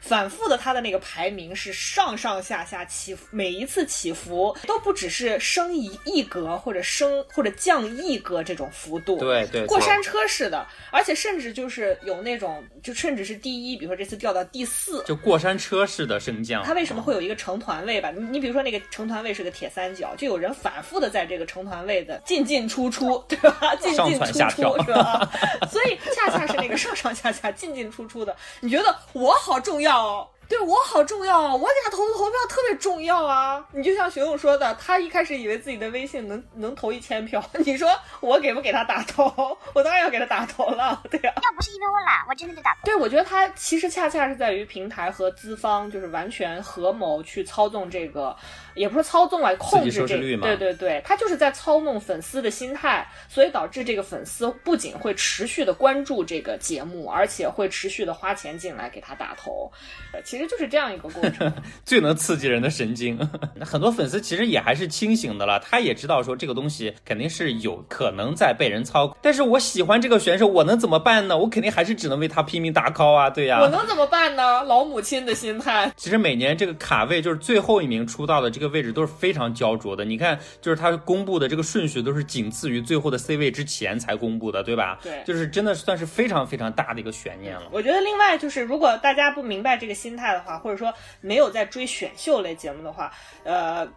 反复的他的那个排名是上上下下起伏，每一次起伏都不只是升一一格或者升或者降一格这种幅度，
对对，
过山车似的，而且甚至就是有那种就甚至是第一，比如说这次掉到第四，
就过山车式的升降。
它为什么会有一个成团位吧？你你比如说那个成团位是个铁三角，就有人反复的在这个成团位的进进出出，对吧？进进出出是吧？所以恰恰是那个上上下下。进进出出的，你觉得我好重要哦？对我好重要啊！我给他投的投票特别重要啊！你就像熊勇说的，他一开始以为自己的微信能能投一千票，你说我给不给他打头？我当然要给他打头了，对呀。
要不是因为我懒，我真的就打。
对，我觉得他其实恰恰是在于平台和资方就是完全合谋去操纵这个，也不是操纵来控制这个，对对对，他就是在操弄粉丝的心态，所以导致这个粉丝不仅会持续的关注这个节目，而且会持续的花钱进来给他打头。其实就是这样一个过程，
最能刺激人的神经。很多粉丝其实也还是清醒的了，他也知道说这个东西肯定是有可能在被人操控。但是我喜欢这个选手，我能怎么办呢？我肯定还是只能为他拼命打 call 啊，对呀。
我能怎么办呢？老母亲的心态。
其实每年这个卡位就是最后一名出道的这个位置都是非常焦灼的。你看，就是他公布的这个顺序都是仅次于最后的 C 位之前才公布的，对吧？
对，
就是真的算是非常非常大的一个悬念了。
我觉得另外就是，如果大家不明白这个心态的话，或者说没有在追选秀类节目的话，呃。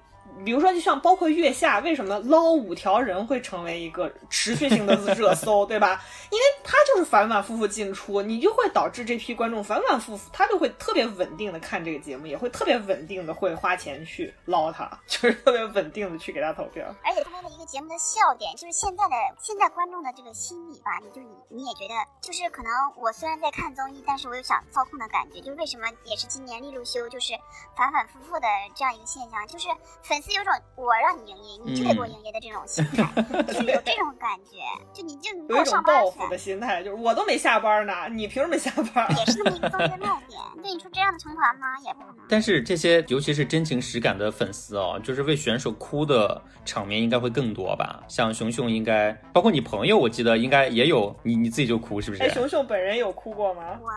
比如说，就像包括月下，为什么捞五条人会成为一个持续性的热搜，对吧？因为他就是反反复复进出，你就会导致这批观众反反复复，他就会特别稳定的看这个节目，也会特别稳定的会花钱去捞他，就是特别稳定的去给他投票。
而且他们的一个节目的笑点，就是现在的现在观众的这个心理吧，你就你你也觉得，就是可能我虽然在看综艺，但是我有想操控的感觉，就是为什么也是今年利路修就是反反复复的这样一个现象，就是粉。丝有种我让你营业，你就得给我营业的这种心态，就是有这种感觉，就你就
有一种报复的心态，就是我都没下班呢，你凭什么下班？
也是那么一个综艺的卖点。对你说这样的成团吗？也不可能。
但是这些尤其是真情实感的粉丝哦，就是为选手哭的场面应该会更多吧？像熊熊应该，包括你朋友，我记得应该也有，你你自己就哭是不是？
哎，熊熊本人有哭过吗？
我。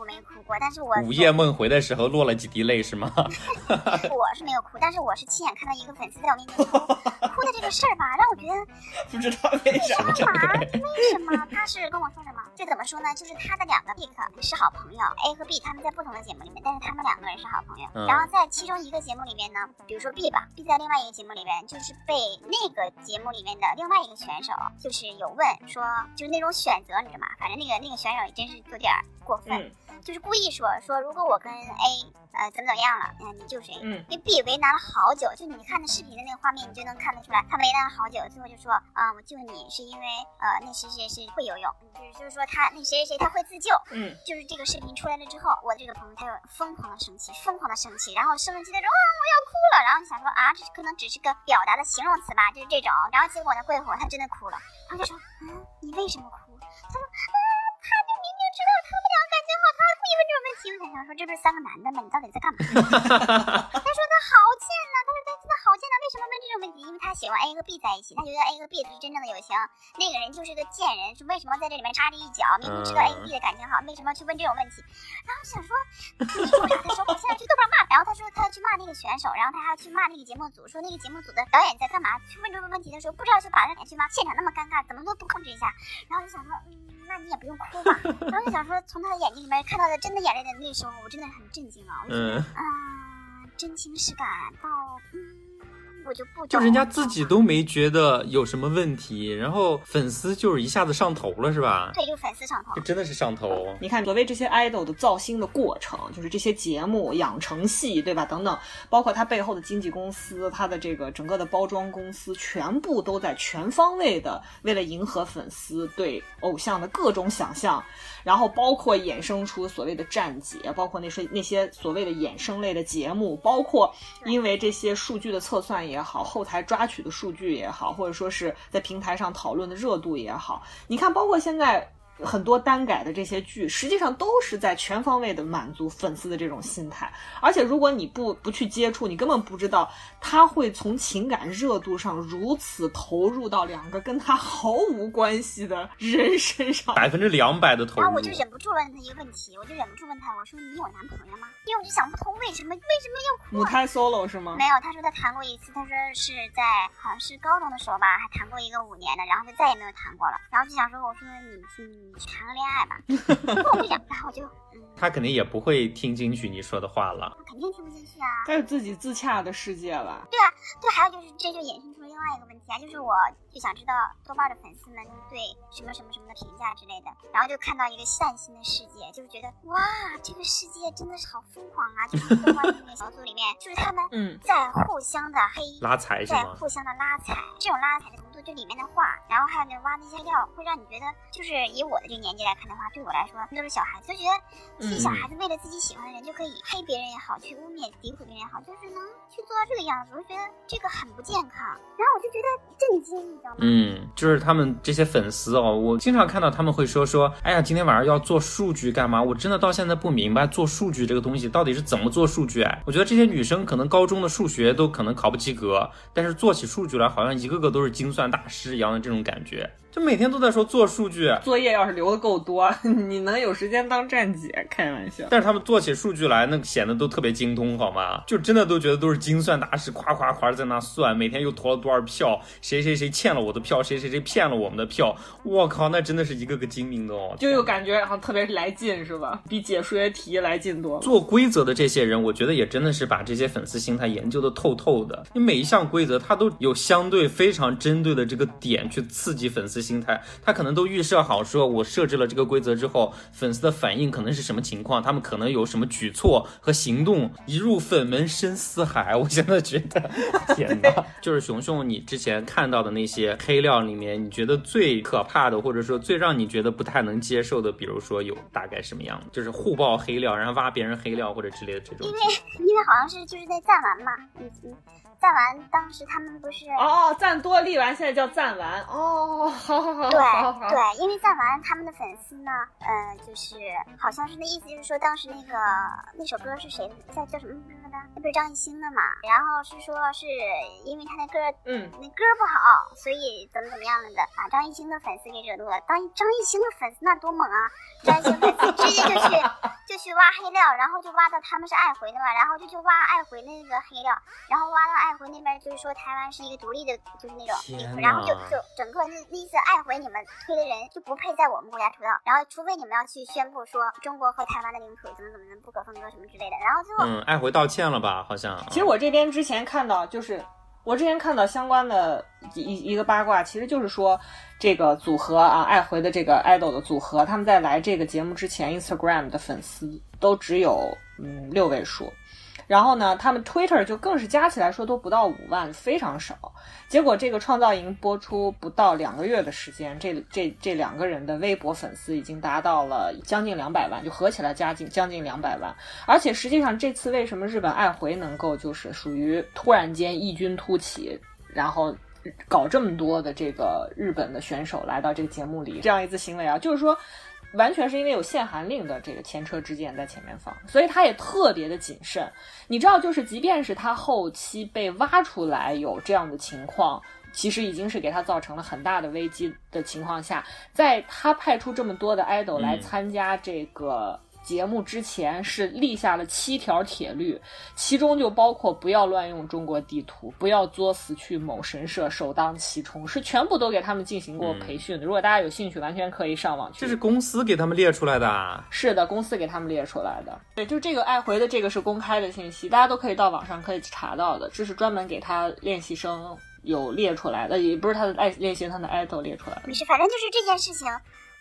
我没哭过，但是我
午夜梦回的时候落了几滴泪是吗？
我是没有哭，但是我是亲眼看到一个粉丝在我面前哭，哭的这个事儿吧，让我觉得
不知道为啥。
干嘛？为什么？他是跟我说什么？就怎么说呢？就是他的两个 pick 是好朋友，A 和 B 他们在不同的节目里面，但是他们两个人是好朋友。
嗯
然后在其中一个节目里面呢，比如说 B 吧，B 在另外一个节目里面，就是被那个节目里面的另外一个选手，就是有问说，就是那种选择，你知道吗？反正那个那个选手也真是有点儿过分，
嗯。
就是故意说说，如果我跟 A 呃怎么怎么样了，嗯，你救谁？
嗯。
因为 B 为难了好久，就你看的视频的那个画面，你就能看得出来，他为难了好久，最后就说啊、我救你是因为呃那谁谁谁会游泳，就是就是说他那谁谁谁他会自救，
嗯，
就是这个视频出来了之后，我的这个朋友他就疯狂的生气，疯狂的生气，然后生气的时候啊我要哭了，然后就想说啊这可能只是个表达的形容词吧，就是这种，然后结果呢过一会儿他真的哭了，然后就说嗯你为什么哭？说这不是三个男的吗？你到底在干嘛？他说他好贱呐，他说他真的好贱呐，为什么问这种问题？因为他喜欢 A 和 B 在一起，他觉得 A 和 B 是真正的友情，那个人就是个贱人，是为什么在这里面插着一脚？明明知道 A 和 B 的感情好，为什么要去问这种问题？然后想说你说啥？他说我现在去豆瓣骂，然后他说他要去骂那个选手，然后他还要去骂那个节目组，说那个节目组的导演在干嘛？去问这种问题的时候，不知道去把他赶去骂，现场那么尴尬，怎么都不控制一下。然后就想说，嗯，那你也不用哭吧。然后就想说，从他的眼睛里面看到的真的眼泪的那时候，我真的很震惊啊！我就觉得，
嗯，
啊、真情实感到，嗯，我就不懂
就人家自己都没觉得有什么问题，然后粉丝就是一下子上头了是吧？
对，就粉丝上头
这。真的是上头。
你看，所谓这些 idol 的造星的过程，就是这些节目、养成系，对吧？等等，包括它背后的经纪公司，它的这个整个的包装公司，全部都在全方位的为了迎合粉丝对偶像的各种想象，然后包括衍生出所谓的站姐，包括那些那些所谓的衍生类的节目，包括因为这些数据的测算也好，后台抓取的数据也好，或者说是在平台上讨论的热度也好，你看，包括现在。很多单改的这些剧，实际上都是在全方位的满足粉丝的这种心态。而且，如果你不不去接触，你根本不知道他会从情感热度上如此投入到两个跟他毫无关系的人身上。
百分之两百的投入
然后我，就忍不住问他一个问题，我就忍不住问他，我说你有男朋友吗？因为我就想不通为什么为什么要哭啊？
母胎 solo 是吗？
没有，他说他谈过一次，他说是在好像是高中的时候吧，还谈过一个五年的，然后就再也没有谈过了。然后就想说，我说你你去谈个恋爱吧，我不想，然后我就嗯，
他肯定也不会听进去你说的话了。
他肯定听不进去啊。
他有自己自洽的世界了。
对啊，对，还有就是这就衍生出另外一个问题啊，就是我就想知道豆瓣的粉丝们对什么什么什么的评价之类的，然后就看到一个善心的世界，就是觉得哇，这个世界真的是好疯狂啊！就是豆瓣的那 个小组里面，就是他们
嗯
在互相的黑。
拉踩是
在
吗？
互相的拉踩，这种拉踩的程度，就里面的话，然后还有那挖那些料，会让你觉得，就是以我的这个年纪来看的话，对我来说都是小孩子，就觉得这些小孩子为了自己喜欢的人就可以黑别人也好，去污蔑、诋毁别人也好，就是能去做到这个样子，我就觉得这个很不健康。然后我就觉得震惊，你知道吗？
嗯，就是他们这些粉丝哦，我经常看到他们会说说，哎呀，今天晚上要做数据干嘛？我真的到现在不明白做数据这个东西到底是怎么做数据哎。我觉得这些女生可能高中的数学都可能考不及格，但是做起数据来好像一个个都是精算大师一样的这种感觉，就每天都在说做数据。
作业要是留的够多，你能有时间当站姐？开玩笑。
但是他们做起数据来，那显得都特别精通，好吗？就真的都觉得都是精算大师，夸夸夸在那算，每天又投了多少票，谁谁谁欠了我的票，谁谁谁骗了我们的票，我靠，那真的是一个个精明的哦。
就有感觉，好像特别来劲是吧？比解数学题来劲多了。
做规则的这些人，我觉得也真的是把这些粉丝心态研究的透透的。你每一项规则，它都有相对非常针对的这个点去刺激粉丝心态，他可能都预设好，说我设置了这个规则之后，粉丝的反应可能是什么情况，他们可能有什么举措和行动，一入粉门深似海。我现在觉得，天哪！就是熊熊，你之前看到的那些黑料里面，你觉得最可怕的，或者说最让你觉得不太能接受的，比如说有大概什么样的？就是互爆黑料，然后挖别人黑料或者之类的这种
因。为因为好像是就是在赞完嘛，嗯嗯，赞完当时他们不是。
哦，赞多立完现在叫赞完哦，好好好，
对
好好好。
对，因为赞完他们的粉丝呢，呃，就是好像是那意思，就是说当时那个那首歌是谁的，叫叫什么？的？那不是张艺兴的嘛？然后是说是因为他那歌
嗯，
那歌不好，所以怎么怎么样了的，把张艺兴的粉丝给惹怒了。当张艺兴的粉丝那多猛啊！张艺兴粉丝直接就去 就去挖黑料，然后就挖到他们是爱回的嘛，然后就去挖爱回那个黑料，然后挖到爱回那边就是说台湾是一个独立的，就是那种然后就就整个那那意思爱回你们推的人就不配在我们国家出道，然后除非你们要去宣布说中国和台湾的领土怎么怎么的不可分割什么之类的，然后最后
嗯，爱回道歉了吧？好像。
其实我这边之前看到，就是我之前看到相关的一一个八卦，其实就是说这个组合啊，爱回的这个 idol 的组合，他们在来这个节目之前，Instagram 的粉丝都只有嗯六位数。然后呢，他们 Twitter 就更是加起来说都不到五万，非常少。结果这个创造营播出不到两个月的时间，这这这两个人的微博粉丝已经达到了将近两百万，就合起来加近将近两百万。而且实际上这次为什么日本爱回能够就是属于突然间异军突起，然后搞这么多的这个日本的选手来到这个节目里，这样一次行为啊，就是说。完全是因为有限韩令的这个前车之鉴在前面放，所以他也特别的谨慎。你知道，就是即便是他后期被挖出来有这样的情况，其实已经是给他造成了很大的危机的情况下，在他派出这么多的 idol 来
嗯
参加这个。节目之前是立下了七条铁律，其中就包括不要乱用中国地图，不要作死去某神社首当其冲，是全部都给他们进行过培训的。如果大家有兴趣，完全可以上网去。
这是公司给他们列出来的啊。
是的，公司给他们列出来的。对，就这个爱回的这个是公开的信息，大家都可以到网上可以查到的。这是专门给他练习生有列出来的，也不是他的爱练习生，他的 idol 列出来的
没。事，反正就是这件事情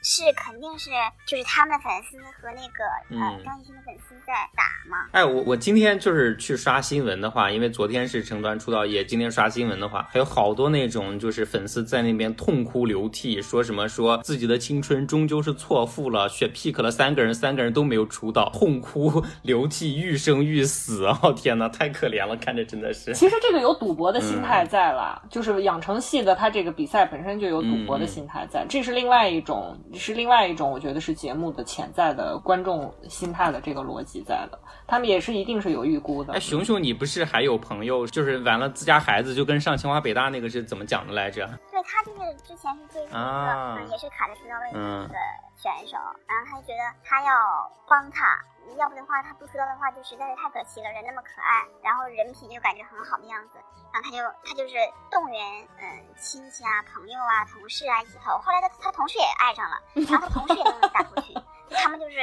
是肯定是就是他们粉丝和那个呃
嗯
张艺兴的粉丝在打嘛。
哎，我我今天就是去刷新闻的话，因为昨天是成团出道夜，今天刷新闻的话，还有好多那种就是粉丝在那边痛哭流涕，说什么说自己的青春终究是错付了，选 pick 了三个人，三个人都没有出道，痛哭流涕，欲生欲死，哦 天呐，太可怜了，看着真的是。
其实这个有赌博的心态在了，就是养成系的，他这个比赛本身就有赌博的心态在，这是另外一种，是另外一种，我觉得是节目的潜在的观众心态的这个逻辑在的，他们也是一定是有预估的。
哎，熊熊，你不是还有朋友，就是完了自家孩子就跟上清华北大那个是怎么讲的来着？
对他就是之前是对那个、
啊
嗯也是卡在出道位的
嗯
那个选手，然后他就觉得他要帮他，要不的话他不出道的话就实在是太可惜了，人那么可爱，然后人品又感觉很好的样子，然后他就他就是动员嗯亲戚啊、朋友啊、同事啊一起投，后来他他同事也爱上了，然后他同事也弄了大头群，他们就是。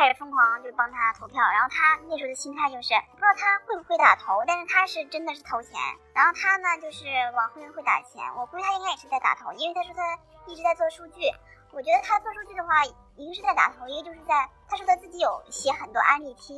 开始疯狂就帮他投票，然后他那时候的心态就是不知道他会不会打头，但是他是真的是投钱，然后他呢就是往后面会打钱，我估计他应该也是在打头，因为他说他一直在做数据，我觉得他做数据的话，一个是在打头，一个就是在他说他自己有写很多案例贴，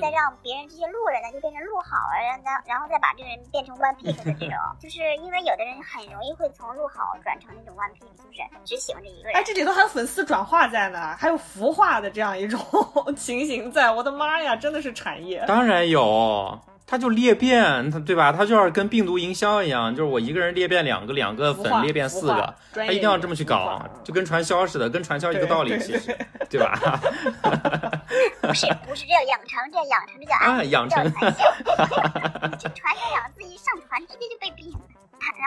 再让别人这些路人呢就变成路好了，然后然后再把这个人变成 one pick 的这种，就是因为有的人很容易会从路好转成那种 one pick，就是只喜欢这一个人
哎，。这里头还有粉丝转化在呢，还有孵化的这样一种 情形在，我的妈呀，真的是产业。
当然有，他就裂变，他对吧？他就要跟病毒营销一样，就是我一个人裂变两个，两个粉裂变四个，他一定要这么去搞，就跟传销似的，跟传销一个道理，其实，对吧？
不是不是，这样养成，这叫养成，这叫
啊养成
这叫传销。这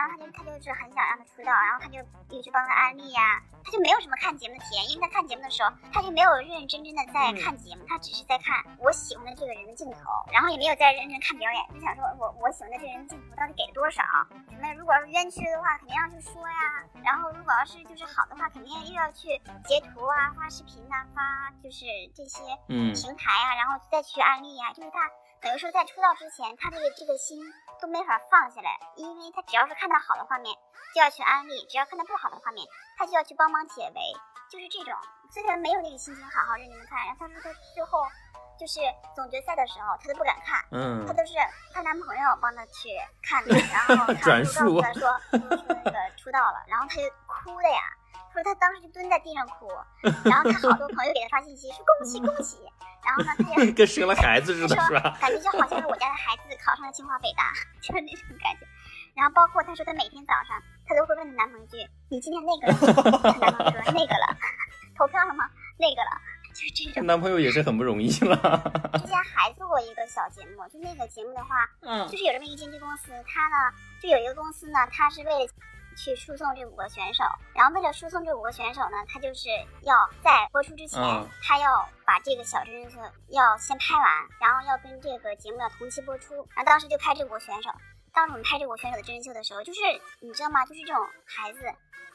然后他就他就是很想让他出道，然后他就一直帮他安利呀、他就没有什么看节目的体验，因为他看节目的时候，他就没有认认真真的在看节目，他只是在看我喜欢的这个人的镜头，然后也没有在认真看表演，就想说我我喜欢的这个人的镜头到底给了多少？那如果要是冤屈的话，肯定要去说呀。然后如果要是就是好的话，肯定又要去截图啊、发视频啊、发就是这些
嗯
平台啊，然后再去安利啊，就是他等于说在出道之前，他这个这个心都没法放下来，因为他只要是看到好的画面就要去安利，只要看到不好的画面，他就要去帮忙解围，就是这种，所以他没有那个心情好好认真的看。然后他说他最后就是总决赛的时候，他都不敢看。
嗯
她，都是她男朋友帮她去看的，然后 她就告
转述
诉她说那个出道了，然后她就哭的呀，说她当时就蹲在地上哭，然后她好多朋友给她发信息说恭喜恭喜，然后呢
跟生了孩子似的，
说
是吧？
感觉就好像是我家的孩子考上了清华北大，就是那种感觉。然后包括她说她每天早上她都会问她男朋友一句你今天那个了男朋友说那个了，投票了吗？那个了。就是这种。
男朋友也是很不容易了。
之前还做过一个小节目，就那个节目的话，
嗯
就是有这么一个经纪公司，他呢就有一个公司呢，他是为了去输送这五个选手，然后为了输送这五个选手呢，他就是要在播出之前，
嗯
他要把这个小真人秀要先拍完，然后要跟这个节目要同期播出，然后当时就拍这五个选手。当时我们拍这五个选手的真人秀的时候，就是你知道吗？就是这种孩子，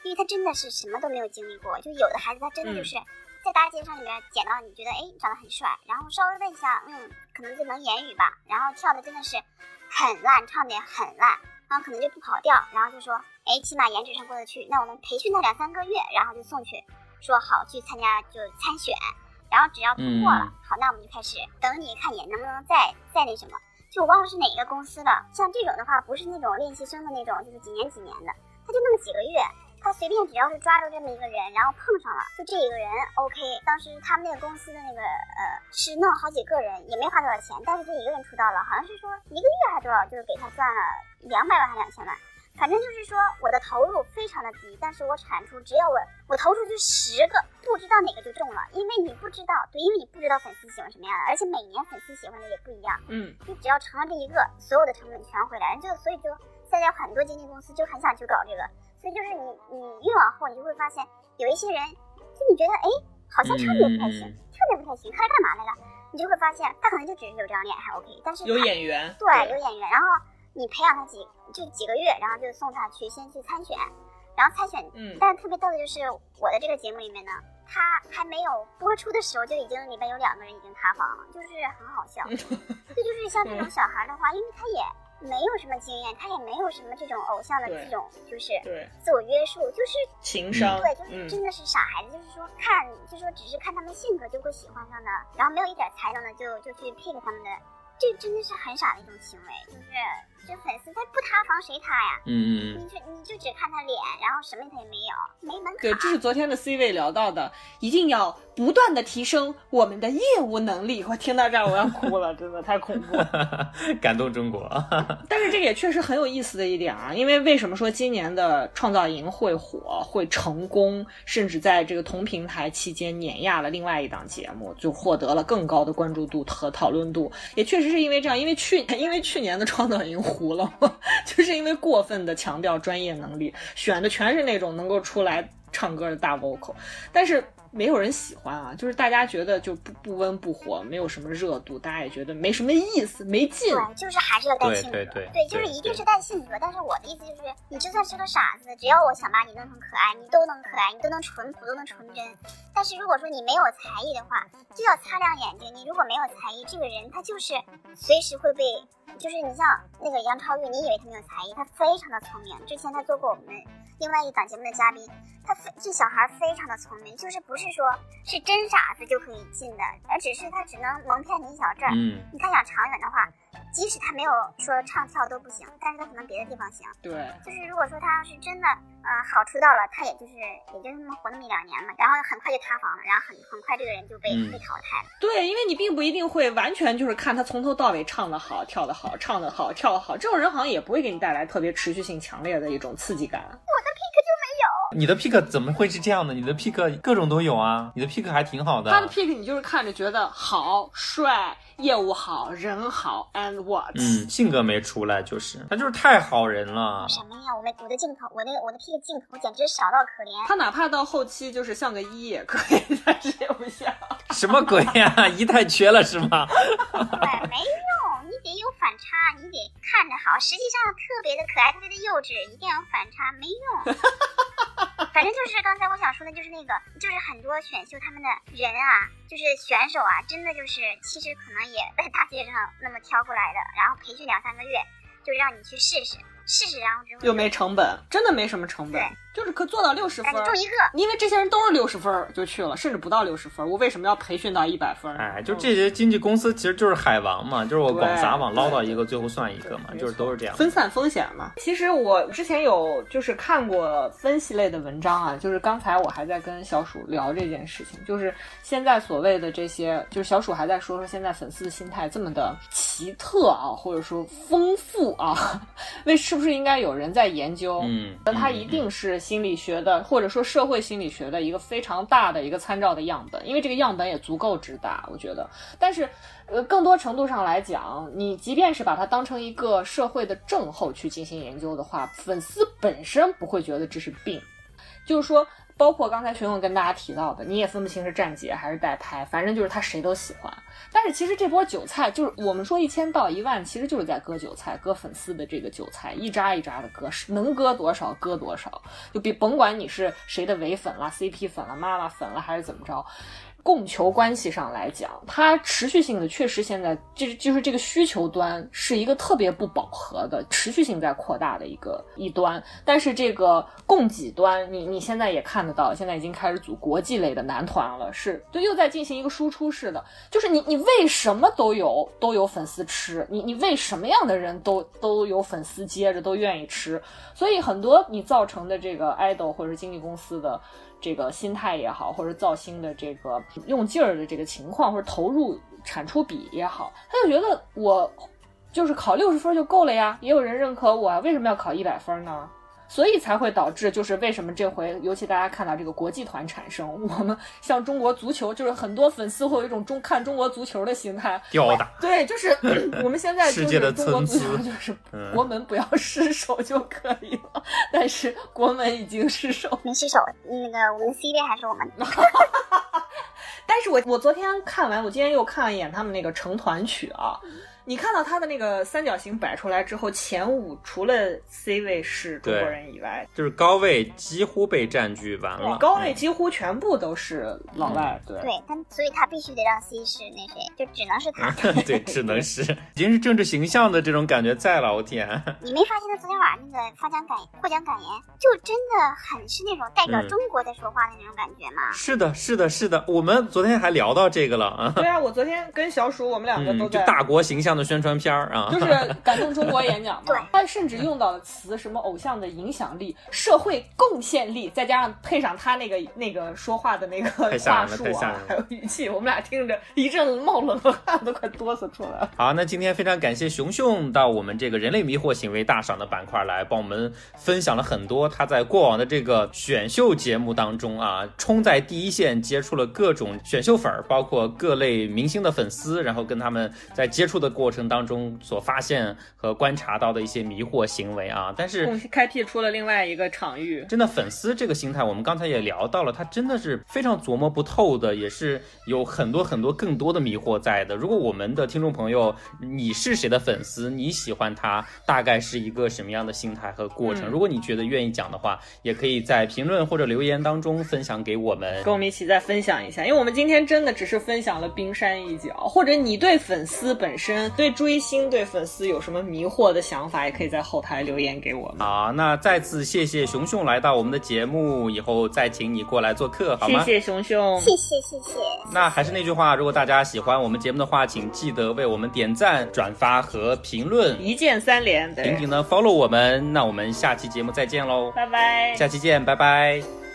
因为他真的是什么都没有经历过，就有的孩子他真的就是。在大街上里面捡到你觉得哎长得很帅，然后稍微问一下，嗯，可能就能言语吧，然后跳的真的是很烂，唱的也很烂，然后可能就不跑调，然后就说，哎，起码颜值上过得去，那我们培训他两三个月，然后就送去，说好去参加就参选，然后只要通过了，
嗯
好，那我们就开始等你看你能不能再再那什么，就我忘了是哪个公司了，像这种的话不是那种练习生的那种，就是几年几年的，他就那么几个月。他随便只要是抓住这么一个人，然后碰上了，就这一个人 OK。当时他们那个公司的那个呃是弄好几个人，也没花多少钱，但是这一个人出道了，好像是说一个月还多少，就是给他赚了两百万还两千万。反正就是说我的投入非常的低，但是我产出只要我我投出去十个，不知道哪个就中了，因为你不知道，对，因为你不知道粉丝喜欢什么样的，而且每年粉丝喜欢的也不一样。
嗯，
你只要成了这一个，所有的成本全回来，就所以就现在有很多经纪公司就很想去搞这个，所以就是你你越往后，你就会发现有一些人，就你觉得哎，好像唱的也不太行，
嗯
跳的也不太行，他是干嘛来了？你就会发现他可能就只是有张脸还 OK，但是
有演员，
对有演员，然后你培养他几就几个月，然后就送他去先去参选，然后参选，
嗯
但是特别逗的就是我的这个节目里面呢，他还没有播出的时候就已经里面有两个人已经塌房了，就是很好笑。这就是像这种小孩的话，因为他也没有什么经验，他也没有什么这种偶像的这种就是
对，
自我约束，就是
情商，
对，就是
嗯，
真的是傻孩子，就是说看，就是说只是看他们性格就会喜欢上的，然后没有一点才能的就就去 pick 他们的，这真的是很傻的一种行为，就是这粉丝他不塌房谁塌呀？
嗯嗯
你就你就只看他脸，然后什么他也没有，没门槛。
对，这是昨天的 C 位聊到的，一定要不断的提升我们的业务能力。我听到这儿我要哭了，真的太恐怖
感动中国。
但是这个也确实很有意思的一点啊，因为为什么说今年的创造营会火、会成功，甚至在这个同平台期间碾压了另外一档节目，就获得了更高的关注度和讨论度，也确实是因为这样，因为去 因为去年的创造营糊了，就是因为过分的强调专业能力，选的全是那种能够出来唱歌的大 vocal，但是。没有人喜欢啊，就是大家觉得就不不温不火，没有什么热度，大家也觉得没什么意思，没劲。
对，就是还是要带性格，
对对
就是
对对
一定是带性格。但是我的意思就是，你就算是个傻子，只要我想把你弄成可爱，你都能可爱，你都能淳朴，都能纯真。但是如果说你没有才艺的话，就要擦亮眼睛。你如果没有才艺，这个人他就是随时会被，就是你像那个杨超越，你以为他没有才艺，他非常的聪明。之前他做过我们另外一档节目的嘉宾，他非这小孩非常的聪明，就是不是说是真傻子就可以进的，而只是他只能蒙骗你一小阵儿。
嗯，
你看想长远的话，即使他没有说唱跳都不行，但是他可能别的地方行。
对，
就是如果说他要是真的，呃，好出道了，他也就是也就那么活那么一两年嘛，然后很快就塌房了，然后很很快这个人就被、
嗯
被淘汰了。
对，因为你并不一定会完全就是看他从头到尾唱的好、跳的好、唱的好、跳的好，这种人好像也不会给你带来特别持续性强烈的一种刺激感。
我的
你的 pick 怎么会是这样的？你的 pick 各种都有啊，你的 pick 还挺好的。
他的 pick 你就是看着觉得好、帅、业务好、人好，and what？
嗯，性格没出来，就是他就是太好人了。
什么呀？我们我的镜头，我那个我的 pick 镜头简直少到可怜。
他哪怕到后期就是像个一也可以，但是也不像。
什么鬼呀、一太缺了是吗？
对，没用，你得有反差，你得看着好。实际上特别的可爱，特别的幼稚，一定要有反差，没用。反正就是刚才我想说的，就是那个，就是很多选秀他们的人啊，就是选手啊，真的就是其实可能也在大街上那么挑过来的，然后培训两三个月，就让你去试试，试试，然后之后
又没成本，真的没什么成本
对，
就是可做到六十分儿。
哎你中一个，
因为这些人都是六十分儿就去了，甚至不到六十分儿，我为什么要培训到一百分？
哎，就这些经纪公司其实就是海王嘛，就是我广撒网捞到一个，最后算一个嘛，就是都是这样。
分散风险嘛。其实我之前有就是看过分析类的文章啊，就是刚才我还在跟小鼠聊这件事情，就是现在所谓的这些，就是小鼠还在说说现在粉丝的心态这么的奇特啊，或者说丰富啊，为是不是应该有人在研究？
嗯，
那他
嗯
一定是心理学的或者说社会心理学的一个非常大的一个参照的样本，因为这个样本也足够之大，我觉得。但是，呃，更多程度上来讲，你即便是把它当成一个社会的症候去进行研究的话，粉丝本身不会觉得这是病，就是说。包括刚才熊熊跟大家提到的，你也分不清是站姐还是代拍，反正就是他谁都喜欢。但是其实这波韭菜，就是我们说一千到一万，其实就是在割韭菜，割粉丝的这个韭菜，一扎一扎的割，能割多少割多少，就别甭管你是谁的唯粉啦、CP 粉啦、妈妈粉啦还是怎么着。供求关系上来讲，它持续性的确实现在就是就是这个需求端是一个特别不饱和的，持续性在扩大的一个一端。但是这个供给端，你你现在也看得到，现在已经开始组国际类的男团了，是就又在进行一个输出式的，就是你你为什么都有都有粉丝吃，你你为什么样的人都都有粉丝接着都愿意吃，所以很多你造成的这个 idol 或者是经纪公司的。这个心态也好，或者造星的这个用劲儿的这个情况，或者投入产出比也好，他就觉得我就是考六十分就够了呀，也有人认可我，为什么要考一百分呢？所以才会导致，就是为什么这回，尤其大家看到这个国际团产生，我们像中国足球，就是很多粉丝会有一种中看中国足球的心态，
吊打。
对，就是 我们现在就是中国足球，就是国门不要失守就可以了。但是国门已经失守，
没失守。那个我们 C 位还是我们。
但是我我昨天看完，我今天又看了一眼他们那个成团曲啊。你看到他的那个三角形摆出来之后，前五除了 C 位是中国人以外，
就是高位几乎被占据完了。
高位几乎全部都是老外，对
对，他所以他必须得让 C 是那谁，就只能是他。
对，只能是，已经是政治形象的这种感觉在了。我天！
你没发现他昨天晚上那个发奖感获奖感言，就真的很是那种代表中国在说话的那种感觉吗？
是的，是的，是的。我们昨天还聊到这个了啊。
对啊，我昨天跟小鼠我们两个都
在大国形象。的宣传片儿啊，
就是 感动中国演讲嘛。对，他甚至用到的词，什么偶像的影响力、社会贡献力，再加上配上他那个那个说话的那个话术啊，还有语气，我们俩听着一阵冒冷汗，都快哆嗦出来了。
好，那今天非常感谢熊熊到我们这个人类迷惑行为大赏的板块来，帮我们分享了很多他在过往的这个选秀节目当中啊，冲在第一线接触了各种选秀粉儿，包括各类明星的粉丝，然后跟他们在接触的过。过程当中所发现和观察到的一些迷惑行为啊，但是
开辟出了另外一个场域。
真的粉丝这个心态，我们刚才也聊到了，他真的是非常琢磨不透的，也是有很多很多更多的迷惑在的。如果我们的听众朋友，你是谁的粉丝，你喜欢他，大概是一个什么样的心态和过程？如果你觉得愿意讲的话，也可以在评论或者留言当中分享给我们，
跟我们一起再分享一下。因为我们今天真的只是分享了冰山一角，或者你对粉丝本身。对追星、对粉丝有什么迷惑的想法，也可以在后台留言给我们。
好，那再次谢谢熊熊来到我们的节目，以后再请你过来做客，好吗？
谢谢熊熊，
谢谢谢谢。
那还是那句话，如果大家喜欢我们节目的话，请记得为我们点赞、转发和评论，
一键三连，
紧紧的 follow 我们。那我们下期节目再见喽，
拜拜，
下期见，拜拜。